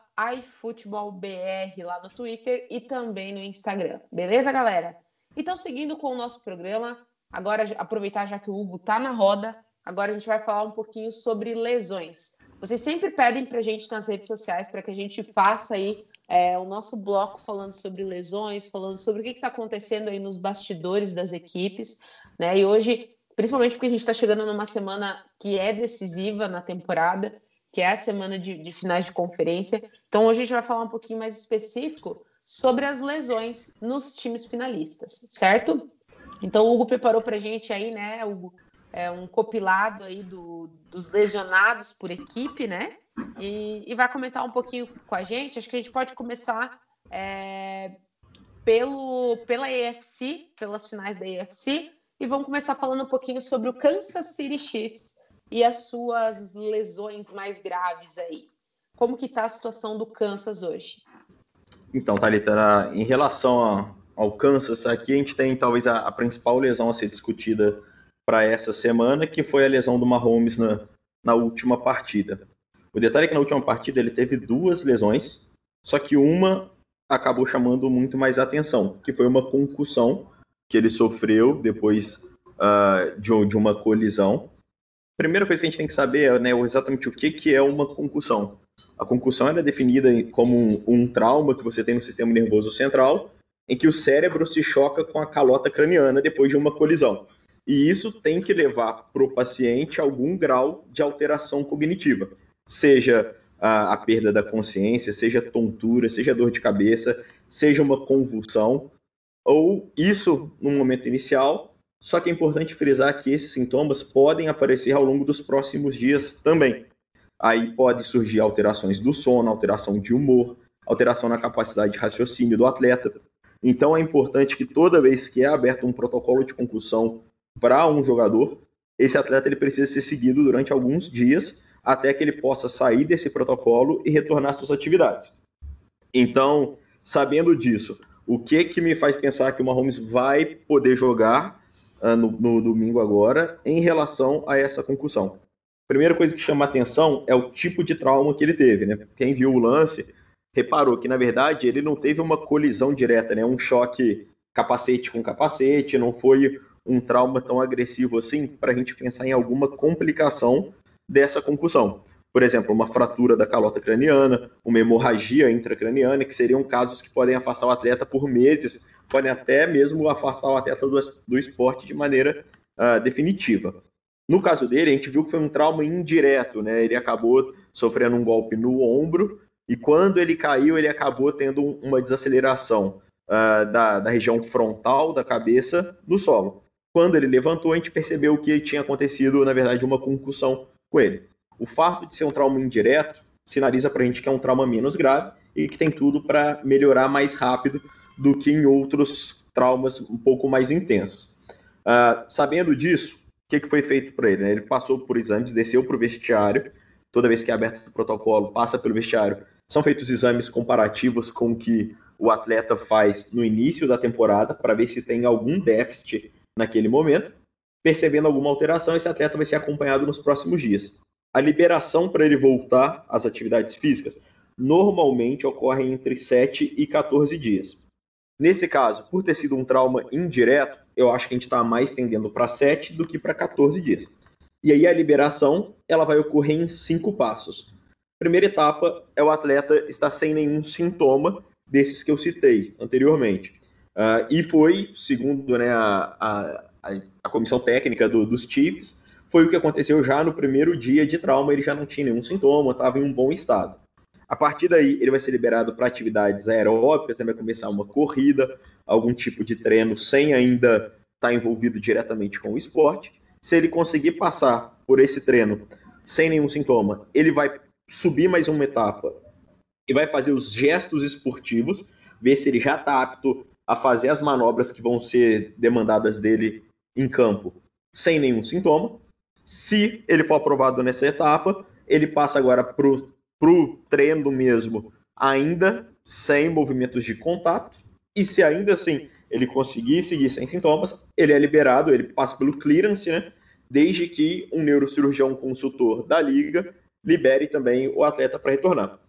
lá no Twitter e também no Instagram. Beleza, galera? Então, seguindo com o nosso programa, agora aproveitar já que o Hugo tá na roda, agora a gente vai falar um pouquinho sobre lesões. Vocês sempre pedem para a gente nas redes sociais para que a gente faça aí é, o nosso bloco falando sobre lesões, falando sobre o que está acontecendo aí nos bastidores das equipes, né? E hoje principalmente porque a gente está chegando numa semana que é decisiva na temporada, que é a semana de, de, finais de conferência. Então, hoje a gente vai falar um pouquinho mais específico sobre as lesões nos times finalistas, certo? Então, o Hugo preparou para a gente aí, né, Hugo, é um compilado aí do, dos lesionados por equipe, né? E, e, vai comentar um pouquinho com a gente. Acho que a gente pode começar é, pelo, pela EFC, pelas finais da EFC, e vamos começar falando um pouquinho sobre o Kansas City Chiefs e as suas lesões mais graves aí. Como que está a situação do Kansas hoje? Então, Thalita, em relação ao Kansas, aqui a gente tem talvez a, a principal lesão a ser discutida para essa semana, que foi a lesão do Mahomes na, na última partida. O detalhe é que na última partida ele teve duas lesões, só que uma acabou chamando muito mais atenção, que foi uma concussão que ele sofreu depois uh, de, de, uma colisão. Primeira coisa que a gente tem que saber é né, exatamente o que, que é uma concussão. A concussão é definida como um, um, trauma que você tem no sistema nervoso central, em que o cérebro se choca com a calota craniana depois de uma colisão. E isso tem que levar para o paciente algum grau de alteração cognitiva, seja a, a perda da consciência, seja tontura, seja dor de cabeça, seja uma convulsão ou isso no momento inicial, só que é importante frisar que esses sintomas podem aparecer ao longo dos próximos dias também. Aí pode surgir alterações do sono, alteração de humor, alteração na capacidade de raciocínio do atleta. Então é importante que toda vez que é aberto um protocolo de concussão para um jogador, esse atleta ele precisa ser seguido durante alguns dias até que ele possa sair desse protocolo e retornar às suas atividades. Então, sabendo disso, o que que me faz pensar que o Mahomes vai poder jogar uh, no, no, domingo agora em relação a essa concussão? Primeira coisa que chama atenção é o tipo de trauma que ele teve, né? Quem viu o lance reparou que na verdade ele não teve uma colisão direta, né? Um choque capacete com capacete, não foi um trauma tão agressivo assim para a gente pensar em alguma complicação dessa concussão. Por exemplo, uma fratura da calota craniana, uma hemorragia intracraniana, que seriam casos que podem afastar o atleta por meses, podem até mesmo afastar o atleta do, do esporte de maneira uh, definitiva. No caso dele, a gente viu que foi um trauma indireto, né? Ele acabou sofrendo um golpe no ombro e quando ele caiu, ele acabou tendo uma desaceleração uh, da, da região frontal da cabeça no solo. Quando ele levantou, a gente percebeu que tinha acontecido, na verdade, uma concussão com ele. O fato de ser um trauma indireto sinaliza para a gente que é um trauma menos grave e que tem tudo para melhorar mais rápido do que em outros traumas um pouco mais intensos. Uh, sabendo disso, o que, que foi feito para ele? Né? Ele passou por exames, desceu para o vestiário. Toda vez que é aberto o protocolo, passa pelo vestiário. São feitos exames comparativos com o que o atleta faz no início da temporada para ver se tem algum déficit naquele momento. Percebendo alguma alteração, esse atleta vai ser acompanhado nos próximos dias. A liberação para ele voltar às atividades físicas normalmente ocorre entre 7 e 14 dias. Nesse caso, por ter sido um trauma indireto, eu acho que a gente está mais tendendo para 7 do que para 14 dias. E aí a liberação ela vai ocorrer em cinco passos. Primeira etapa é o atleta estar sem nenhum sintoma desses que eu citei anteriormente. Uh, e foi, segundo né, a, a, a comissão técnica do, dos Chiefs, foi o que aconteceu já no primeiro dia de trauma, ele já não tinha nenhum sintoma, estava em um bom estado. A partir daí, ele vai ser liberado para atividades aeróbicas, né, vai começar uma corrida, algum tipo de treino sem ainda estar tá envolvido diretamente com o esporte. Se ele conseguir passar por esse treino sem nenhum sintoma, ele vai subir mais uma etapa e vai fazer os gestos esportivos, ver se ele já está apto a fazer as manobras que vão ser demandadas dele em campo sem nenhum sintoma. Se ele for aprovado nessa etapa, ele passa agora para o treino mesmo, ainda sem movimentos de contato. E se ainda assim ele conseguir seguir sem sintomas, ele é liberado, ele passa pelo clearance, né? Desde que um neurocirurgião consultor da liga libere também o atleta para retornar.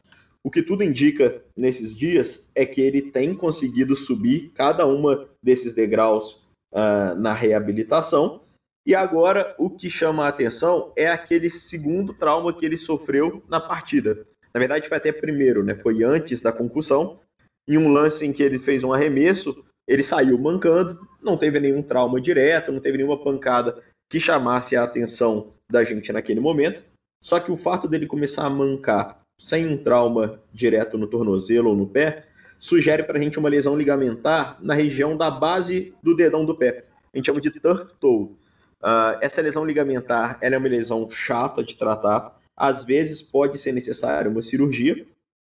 O que tudo indica nesses dias é que ele tem conseguido subir cada uma desses degraus uh, na reabilitação e agora o que chama a atenção é aquele segundo trauma que ele sofreu na partida. Na verdade, foi até primeiro, né? Foi antes da concussão. Em um lance em que ele fez um arremesso, ele saiu mancando, não teve nenhum trauma direto, não teve nenhuma pancada que chamasse a atenção da gente naquele momento. Só que o fato dele começar a mancar sem um trauma direto no tornozelo ou no pé, sugere para a gente uma lesão ligamentar na região da base do dedão do pé. A gente chama de turf toe. Uh, essa lesão ligamentar é uma lesão chata de tratar. Às vezes pode ser necessária uma cirurgia,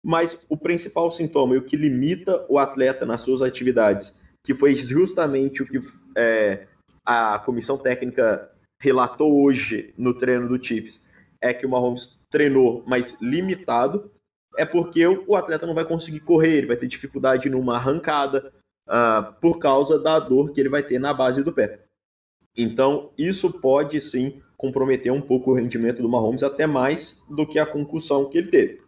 mas o principal sintoma e o que limita o atleta nas suas atividades, que foi justamente o que é, a comissão técnica relatou hoje no treino do Chiefs, é que o Mahomes treinou, mas limitado, é porque o atleta não vai conseguir correr, ele vai ter dificuldade numa arrancada, uh, por causa da dor que ele vai ter na base do pé. Então, isso pode sim comprometer um pouco o rendimento do Mahomes, até mais do que a concussão que ele teve.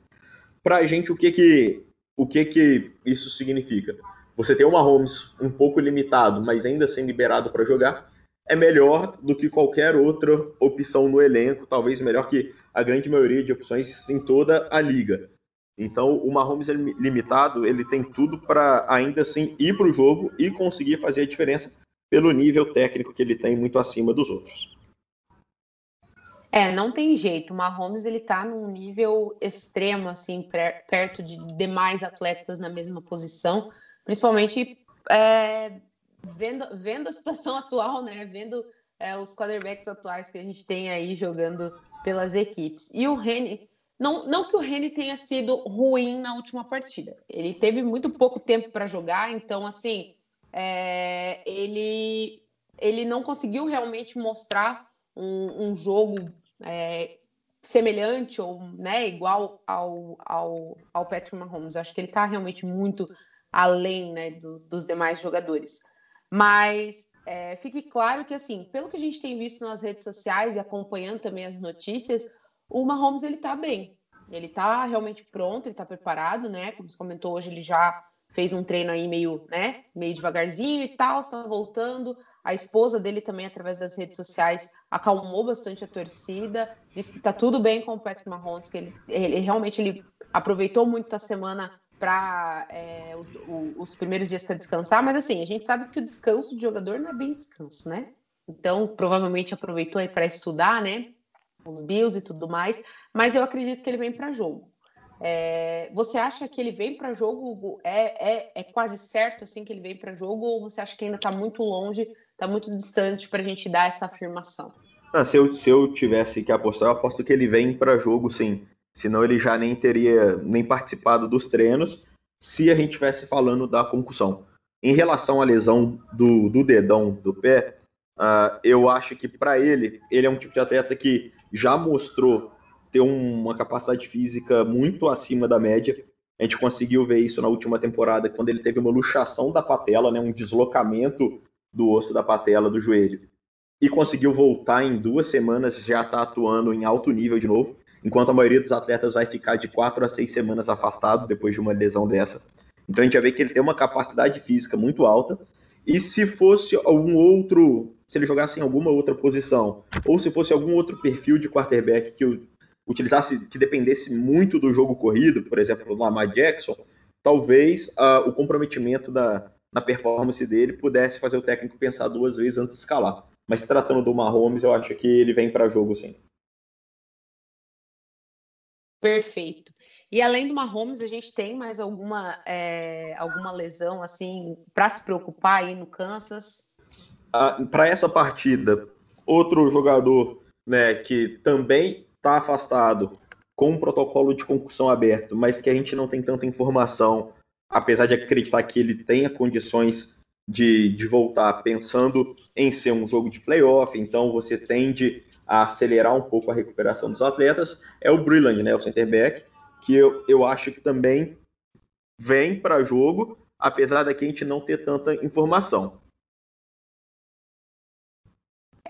Para a gente, o que que, o que que isso significa? Você ter o Mahomes um pouco limitado, mas ainda sendo liberado para jogar, é melhor do que qualquer outra opção no elenco, talvez melhor que a grande maioria de opções em toda a liga. Então, o Mahomes é limitado, ele tem tudo para ainda assim ir para o jogo e conseguir fazer a diferença pelo nível técnico que ele tem muito acima dos outros. É, não tem jeito. O Mahomes ele tá num nível extremo, assim, perto de demais atletas na mesma posição, principalmente é, vendo, vendo a situação atual, né? Vendo é, os quarterbacks atuais que a gente tem aí jogando pelas equipes. E o Rene, não, não que o Rene tenha sido ruim na última partida. Ele teve muito pouco tempo para jogar, então, assim, é, ele, ele não conseguiu realmente mostrar um, um jogo é, semelhante ou né, igual ao, ao, ao Patrick Mahomes. Acho que ele está realmente muito além né, do, dos demais jogadores. Mas é, fique claro que, assim, pelo que a gente tem visto nas redes sociais e acompanhando também as notícias, o Mahomes ele está bem. Ele está realmente pronto, ele está preparado, né? Como você comentou hoje, ele já fez um treino aí meio, né, meio devagarzinho e tal, está voltando. A esposa dele também, através das redes sociais, acalmou bastante a torcida, disse que está tudo bem com o Patrick Mahomes, que ele, ele realmente ele aproveitou muito a semana para é, os, os, primeiros dias para descansar, mas assim, a gente sabe que o descanso de jogador não é bem descanso, né? Então, provavelmente aproveitou aí para estudar, né? Os Bills e tudo mais, mas eu acredito que ele vem para jogo. É, você acha que ele vem para jogo? É, é, é, quase certo assim que ele vem para jogo? Ou você acha que ainda está muito longe, está muito distante para a gente dar essa afirmação? Ah, se, eu, se eu tivesse que apostar, eu aposto que ele vem para jogo, sim. Senão ele já nem teria nem participado dos treinos se a gente estivesse falando da concussão. Em relação à lesão do, do dedão do pé, uh, eu acho que para ele, ele é um tipo de atleta que já mostrou ter uma capacidade física muito acima da média. A gente conseguiu ver isso na última temporada, quando ele teve uma luxação da patela, né, um deslocamento do osso da patela do joelho, e conseguiu voltar em duas semanas, já está atuando em alto nível de novo, enquanto a maioria dos atletas vai ficar de quatro a seis semanas afastado depois de uma lesão dessa. Então a gente já vê que ele tem uma capacidade física muito alta, e se fosse algum outro, se ele jogasse em alguma outra posição, ou se fosse algum outro perfil de quarterback que o utilizasse, que dependesse muito do jogo corrido, por exemplo, o Lamar Jackson, talvez uh, o comprometimento da, na performance dele pudesse fazer o técnico pensar duas vezes antes de escalar. Mas tratando do Mahomes, eu acho que ele vem para jogo sim. Perfeito. E além do Mahomes, a gente tem mais alguma, é, alguma lesão assim para se preocupar aí no Kansas? Ah, para essa partida, outro jogador né, que também está afastado com um protocolo de concussão aberto, mas que a gente não tem tanta informação, apesar de acreditar que ele tenha condições de, de voltar pensando em ser um jogo de playoff, então você tende a acelerar um pouco a recuperação dos atletas, é o Brilland, né, o center back, que eu, eu acho que também vem para jogo, apesar daqui a gente não ter tanta informação.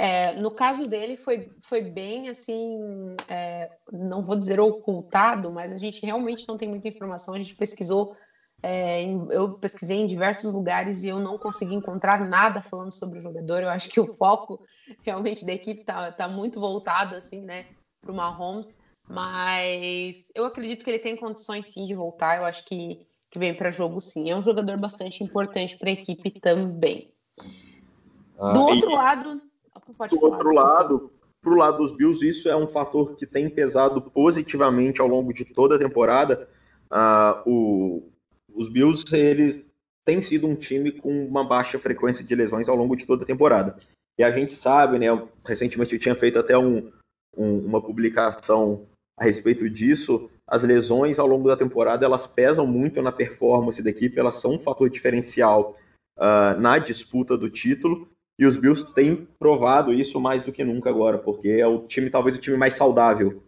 É, no caso dele foi, foi bem assim, é, não vou dizer ocultado, mas a gente realmente não tem muita informação. A gente pesquisou, é, em, eu pesquisei em diversos lugares e eu não consegui encontrar nada falando sobre o jogador. Eu acho que o foco realmente da equipe está tá muito voltado assim, né, para o Mahomes. Mas eu acredito que ele tem condições sim de voltar. Eu acho que, que vem para jogo sim. É um jogador bastante importante para a equipe também. Ah, Do outro e... lado Pode do falar, outro lado, para o lado dos Bills, isso é um fator que tem pesado positivamente ao longo de toda a temporada. Uh, o, os Bills, eles têm sido um time com uma baixa frequência de lesões ao longo de toda a temporada. E a gente sabe, né, recentemente eu tinha feito até um, um, uma publicação a respeito disso, as lesões ao longo da temporada, elas pesam muito na performance da equipe, elas são um fator diferencial uh, na disputa do título, e os Bills têm provado isso mais do que nunca agora, porque é o time, talvez o time mais saudável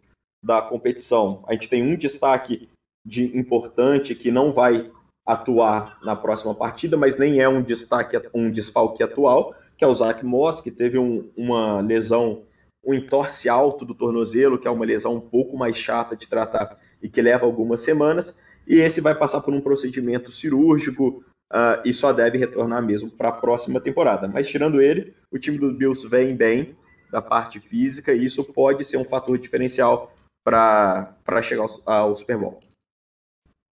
da competição. A gente tem um destaque de importante que não vai atuar na próxima partida, mas nem é um destaque, um desfalque atual, que é o Zach Moss, que teve um, uma lesão, um entorse alto do tornozelo, que é uma lesão um pouco mais chata de tratar e que leva algumas semanas, e esse vai passar por um procedimento cirúrgico uh, e só deve retornar mesmo para a próxima temporada. Mas tirando ele, o time dos Bills vem bem da parte física e isso pode ser um fator diferencial para chegar ao, ao Super Bowl.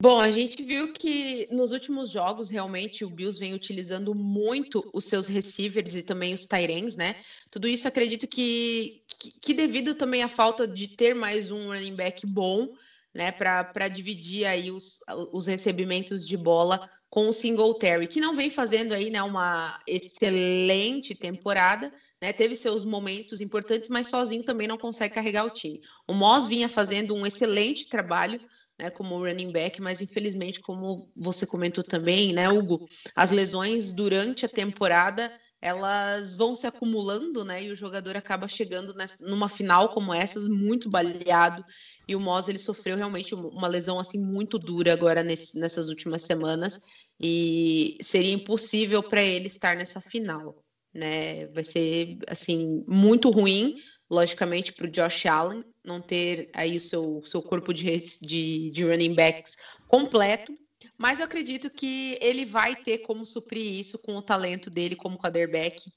Bom, a gente viu que nos últimos jogos, realmente, o Bills vem utilizando muito os seus receivers e também os Tyrens, né? Tudo isso acredito que, que, que, devido também à falta de ter mais um running back bom, né? Para dividir aí os, os recebimentos de bola com o Singletary, que não vem fazendo aí, né, uma excelente temporada, né, teve seus momentos importantes, mas sozinho também não consegue carregar o time. O Moss vinha fazendo um excelente trabalho, né, como running back, mas infelizmente, como você comentou também, né, Hugo, as lesões durante a temporada elas vão se acumulando, né? E o jogador acaba chegando nessa, numa final como essas muito baleado. E o Moss ele sofreu realmente uma lesão assim muito dura agora nesse, nessas últimas semanas e seria impossível para ele estar nessa final, né? Vai ser assim muito ruim, logicamente, para o Josh Allen não ter aí o seu, seu corpo de, de, de running backs completo Mas eu acredito que ele vai ter como suprir isso com o talento dele como quarterback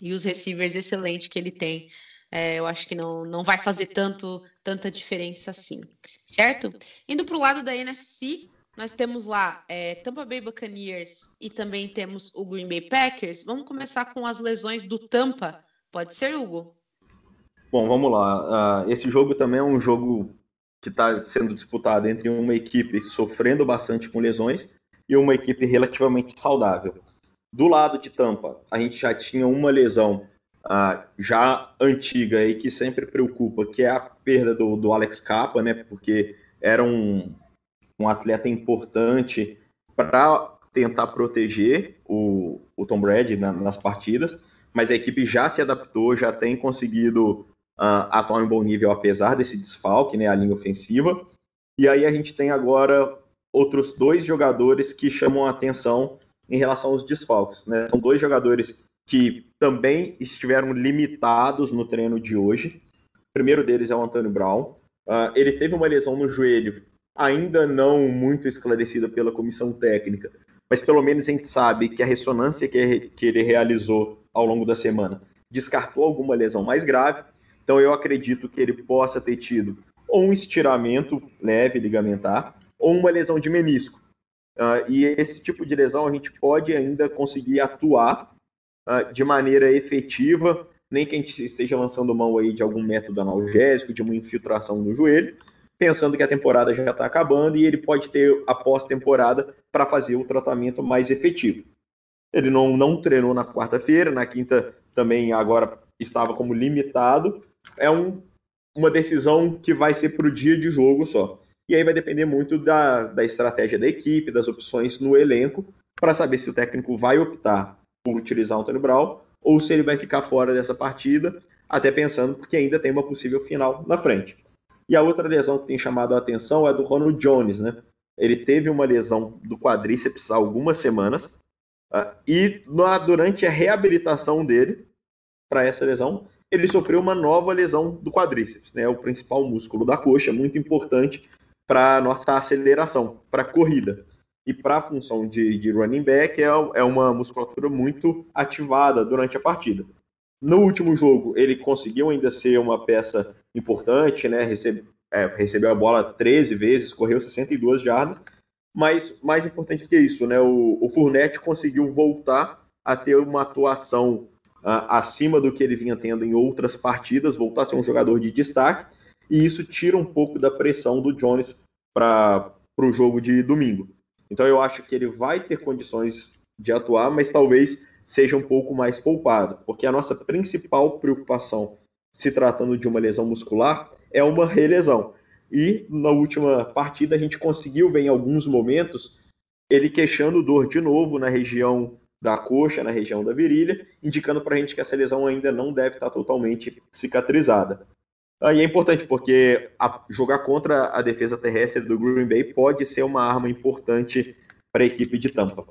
e os receivers excelentes que ele tem. É, eu acho que não, não vai fazer tanto, tanta diferença assim, certo? Indo para o lado da NFC, nós temos lá é, Tampa Bay Buccaneers e também temos o Green Bay Packers. Vamos começar com as lesões do Tampa. Pode ser, Hugo? Bom, vamos lá. Uh, esse jogo também é um jogo que está sendo disputado entre uma equipe sofrendo bastante com lesões e uma equipe relativamente saudável. Do lado de Tampa, a gente já tinha uma lesão uh, já antiga e que sempre preocupa, que é a perda do, do Alex Capa, né? Porque era um, um atleta importante para tentar proteger o, o Tom Brady na, nas partidas, mas a equipe já se adaptou, já tem conseguido uh, em bom nível, apesar desse desfalque, né, a linha ofensiva. E aí a gente tem agora outros dois jogadores que chamam a atenção em relação aos desfalques. Né? São dois jogadores que também estiveram limitados no treino de hoje. O primeiro deles é o Antônio Brown. Uh, ele teve uma lesão no joelho, ainda não muito esclarecida pela comissão técnica, mas pelo menos a gente sabe que a ressonância que, que ele realizou ao longo da semana descartou alguma lesão mais grave. Então eu acredito que ele possa ter tido ou um estiramento leve ligamentar ou uma lesão de menisco. Uh, e esse tipo de lesão a gente pode ainda conseguir atuar uh, de maneira efetiva, nem que a gente esteja lançando mão aí de algum método analgésico, de uma infiltração no joelho, pensando que a temporada já está acabando e ele pode ter a pós-temporada para fazer o tratamento mais efetivo. Ele não, não treinou na quarta-feira, na quinta também agora estava como limitado, é um, uma decisão que vai ser para o dia de jogo só. E aí vai depender muito da, da estratégia da equipe, das opções no elenco, para saber se o técnico vai optar por utilizar o Antônio Brown ou se ele vai ficar fora dessa partida, até pensando porque ainda tem uma possível final na frente. E a outra lesão que tem chamado a atenção é do Ronald Jones, né? Ele teve uma lesão do quadríceps há algumas semanas uh, e durante a reabilitação dele para essa lesão, ele sofreu uma nova lesão do quadríceps, né? O principal músculo da coxa, muito importante para nossa aceleração, para corrida. E para a função de, de, running back é, é uma musculatura muito ativada durante a partida. No último jogo, ele conseguiu ainda ser uma peça importante, né? Recebe, é, recebeu a bola 13 vezes, correu 62 jardas, mas mais importante que isso, né? O, o conseguiu voltar a ter uma atuação acima do que ele vinha tendo em outras partidas, voltar a ser um jogador de destaque, e isso tira um pouco da pressão do Jones para o jogo de domingo. Então eu acho que ele vai ter condições de atuar, mas talvez seja um pouco mais poupado, porque a nossa principal preocupação, se tratando de uma lesão muscular, é uma relesão. E na última partida a gente conseguiu ver em alguns momentos ele queixando dor de novo na região da coxa, na região da virilha, indicando para a gente que essa lesão ainda não deve estar totalmente cicatrizada. E é importante porque a, jogar contra a defesa terrestre do Green Bay pode ser uma arma importante para a equipe de Tampa.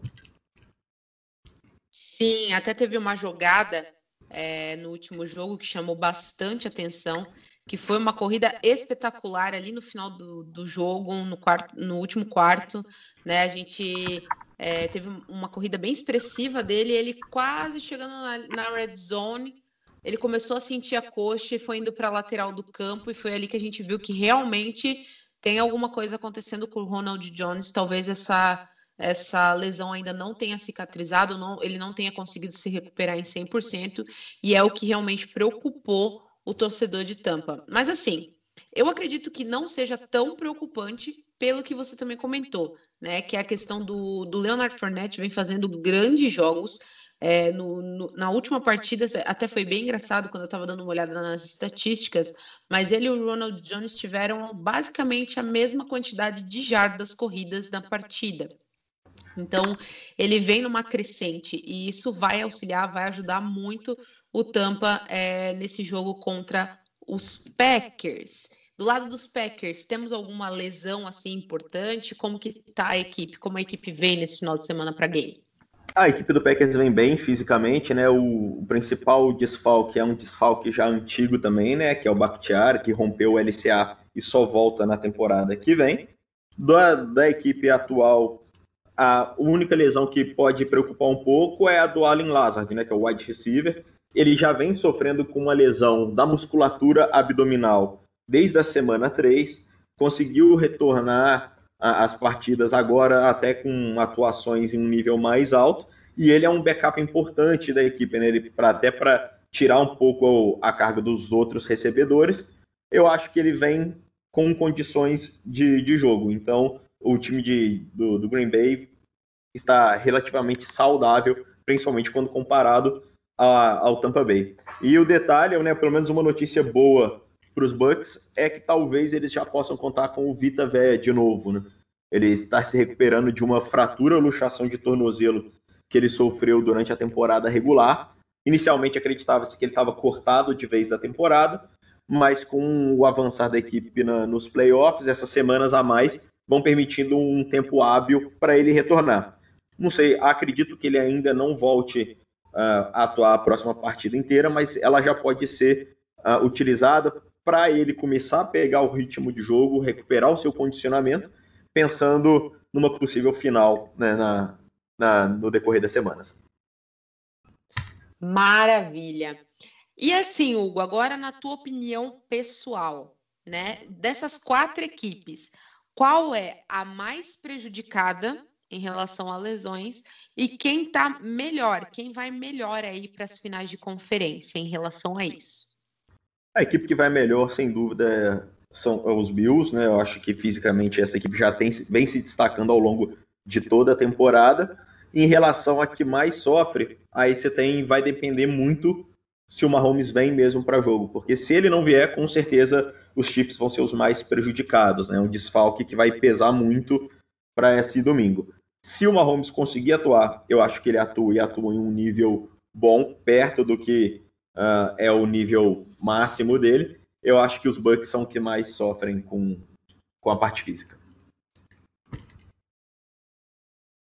Sim, até teve uma jogada é, no último jogo que chamou bastante atenção, que foi uma corrida espetacular ali no final do, do jogo, no, quarto, no último quarto, né? A gente é, teve uma corrida bem expressiva dele, ele quase chegando na, na, red zone, ele começou a sentir a coxa e foi indo para a lateral do campo, e foi ali que a gente viu que realmente tem alguma coisa acontecendo com o Ronald Jones, talvez essa essa lesão ainda não tenha cicatrizado, não, ele não tenha conseguido se recuperar em 100%, e é o que realmente preocupou o torcedor de Tampa. Mas assim, eu acredito que não seja tão preocupante pelo que você também comentou, né? Que é a questão do, do Leonard Fournette vem fazendo grandes jogos. É, no, no, na última partida, até foi bem engraçado quando eu estava dando uma olhada nas estatísticas, mas ele e o Ronald Jones tiveram basicamente a mesma quantidade de jardas corridas na partida. Então, ele vem numa crescente e isso vai auxiliar, vai ajudar muito o Tampa é, nesse jogo contra os Packers. Do lado dos Packers, temos alguma lesão assim importante? Como que tá a equipe? Como a equipe vem nesse final de semana para game? A equipe do Packers vem bem fisicamente, né? O, principal desfalque é um desfalque já antigo também, né? Que é o Bakhtiar, que rompeu o LCA e só volta na temporada que vem. Da, da equipe atual, a única lesão que pode preocupar um pouco é a do Allen Lazard, né, que é o wide receiver. Ele já vem sofrendo com uma lesão da musculatura abdominal desde a semana 3, conseguiu retornar às partidas agora até com atuações em um nível mais alto, e ele é um backup importante da equipe, né, ele, pra, até para tirar um pouco a carga dos outros recebedores. Eu acho que ele vem com condições de, de jogo. Então, o time de, do, do Green Bay está relativamente saudável, principalmente quando comparado a, ao Tampa Bay. E o detalhe, né, pelo menos uma notícia boa para os Bucks é que talvez eles já possam contar com o Vita Véia de novo. Né? Ele está se recuperando de uma fratura luxação de tornozelo que ele sofreu durante a temporada regular. Inicialmente acreditava-se que ele estava cortado de vez da temporada, mas com o avançar da equipe na, nos playoffs, essas semanas a mais vão permitindo um tempo hábil para ele retornar. Não sei, acredito que ele ainda não volte uh, a atuar a próxima partida inteira, mas ela já pode ser uh, utilizada para ele começar a pegar o ritmo de jogo, recuperar o seu condicionamento, pensando numa possível final né, na, na, no decorrer das semanas. Maravilha. E assim, Hugo, agora na tua opinião pessoal, né, dessas quatro equipes, qual é a mais prejudicada em relação a lesões e quem está melhor, quem vai melhor aí para as finais de conferência em relação a isso? A equipe que vai melhor, sem dúvida, são os Bills, né? Eu acho que fisicamente essa equipe já tem, vem se destacando ao longo de toda a temporada. Em relação a que mais sofre, aí você tem, vai depender muito se o Mahomes vem mesmo para jogo, porque se ele não vier, com certeza os Chiefs vão ser os mais prejudicados, né? Um desfalque que vai pesar muito para esse domingo. Se o Mahomes conseguir atuar, eu acho que ele atua e atua em um nível bom, perto do que uh, é o nível máximo dele. Eu acho que os Bucks são que mais sofrem com, com a parte física.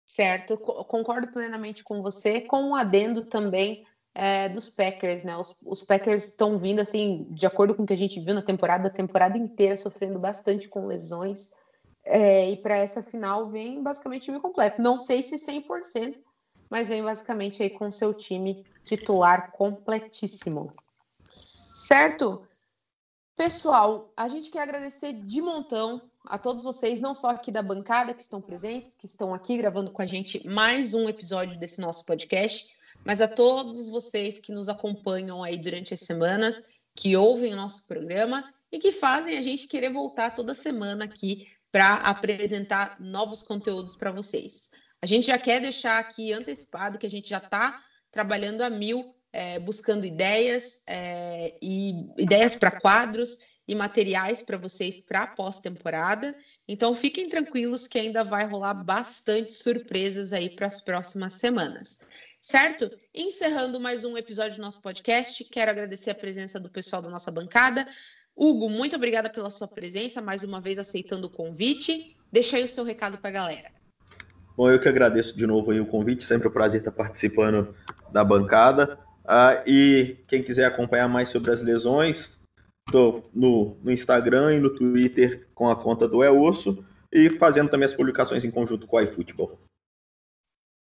Certo, concordo plenamente com você, com um adendo também é, dos Packers, né? Os, os Packers estão vindo, assim, de acordo com o que a gente viu na temporada, a temporada inteira sofrendo bastante com lesões. É, e para essa final vem basicamente time completo. Não sei se 100%, mas vem basicamente aí com seu time titular completíssimo. Certo? Pessoal, a gente quer agradecer de montão a todos vocês, não só aqui da bancada que estão presentes, que estão aqui gravando com a gente mais um episódio desse nosso podcast, mas a todos vocês que nos acompanham aí durante as semanas, que ouvem o nosso programa e que fazem a gente querer voltar toda semana aqui para apresentar novos conteúdos para vocês. A gente já quer deixar aqui antecipado que a gente já está trabalhando a mil, é, buscando ideias é, e ideias para quadros e materiais para vocês para pós-temporada. Então fiquem tranquilos que ainda vai rolar bastante surpresas aí para as próximas semanas. Certo? Encerrando mais um episódio do nosso podcast, quero agradecer a presença do pessoal da nossa bancada. Hugo, muito obrigada pela sua presença, mais uma vez aceitando o convite. Deixa aí o seu recado para a galera. Bom, eu que agradeço de novo o convite, sempre um prazer estar participando da bancada. Ah, e quem quiser acompanhar mais sobre as lesões, estou no, no, Instagram e no Twitter com a conta do É Osso e fazendo também as publicações em conjunto com o iFootball.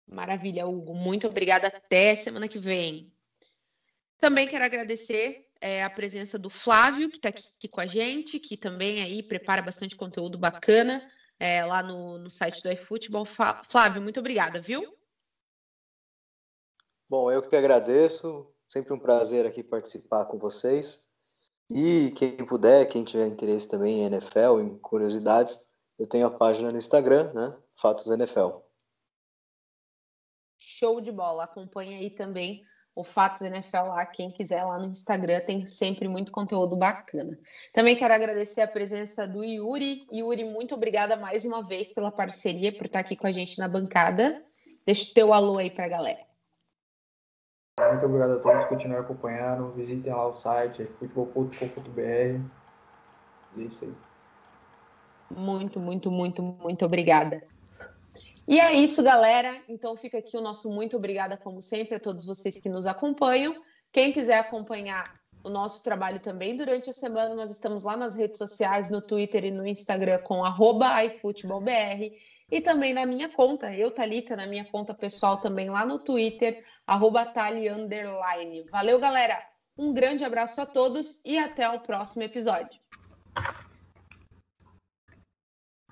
Maravilha, Hugo. Muito obrigada. Até semana que vem. Também quero agradecer é, a presença do Flávio, que está aqui, aqui, com a gente, que também aí prepara bastante conteúdo bacana é, lá no, no site do iFootball. Flávio, muito obrigada, viu? Bom, eu que agradeço. Sempre um prazer aqui participar com vocês. E quem puder, quem tiver interesse também em NFL, em curiosidades, eu tenho a página no Instagram, né? Fatos NFL. Show de bola. Acompanhe aí também o Fatos NFL lá, quem quiser lá no Instagram, tem sempre muito conteúdo bacana. Também quero agradecer a presença do Yuri. Yuri, muito obrigada mais uma vez pela parceria, por estar aqui com a gente na bancada. Deixa o teu alô aí para a galera. Muito obrigado a todos que continuaram acompanhando. Visitem lá o site, é futebol.com.br. E é isso aí. Muito, muito, muito, muito obrigada. E é isso, galera. Então fica aqui o nosso muito obrigada, como sempre, a todos vocês que nos acompanham. Quem quiser acompanhar o nosso trabalho também durante a semana, nós estamos lá nas redes sociais, no Twitter e no Instagram com iFutebolBR e também na minha conta, eu, Thalita, na minha conta pessoal também lá no Twitter, arroba Tali Underline. Valeu, galera! Um grande abraço a todos e até o próximo episódio.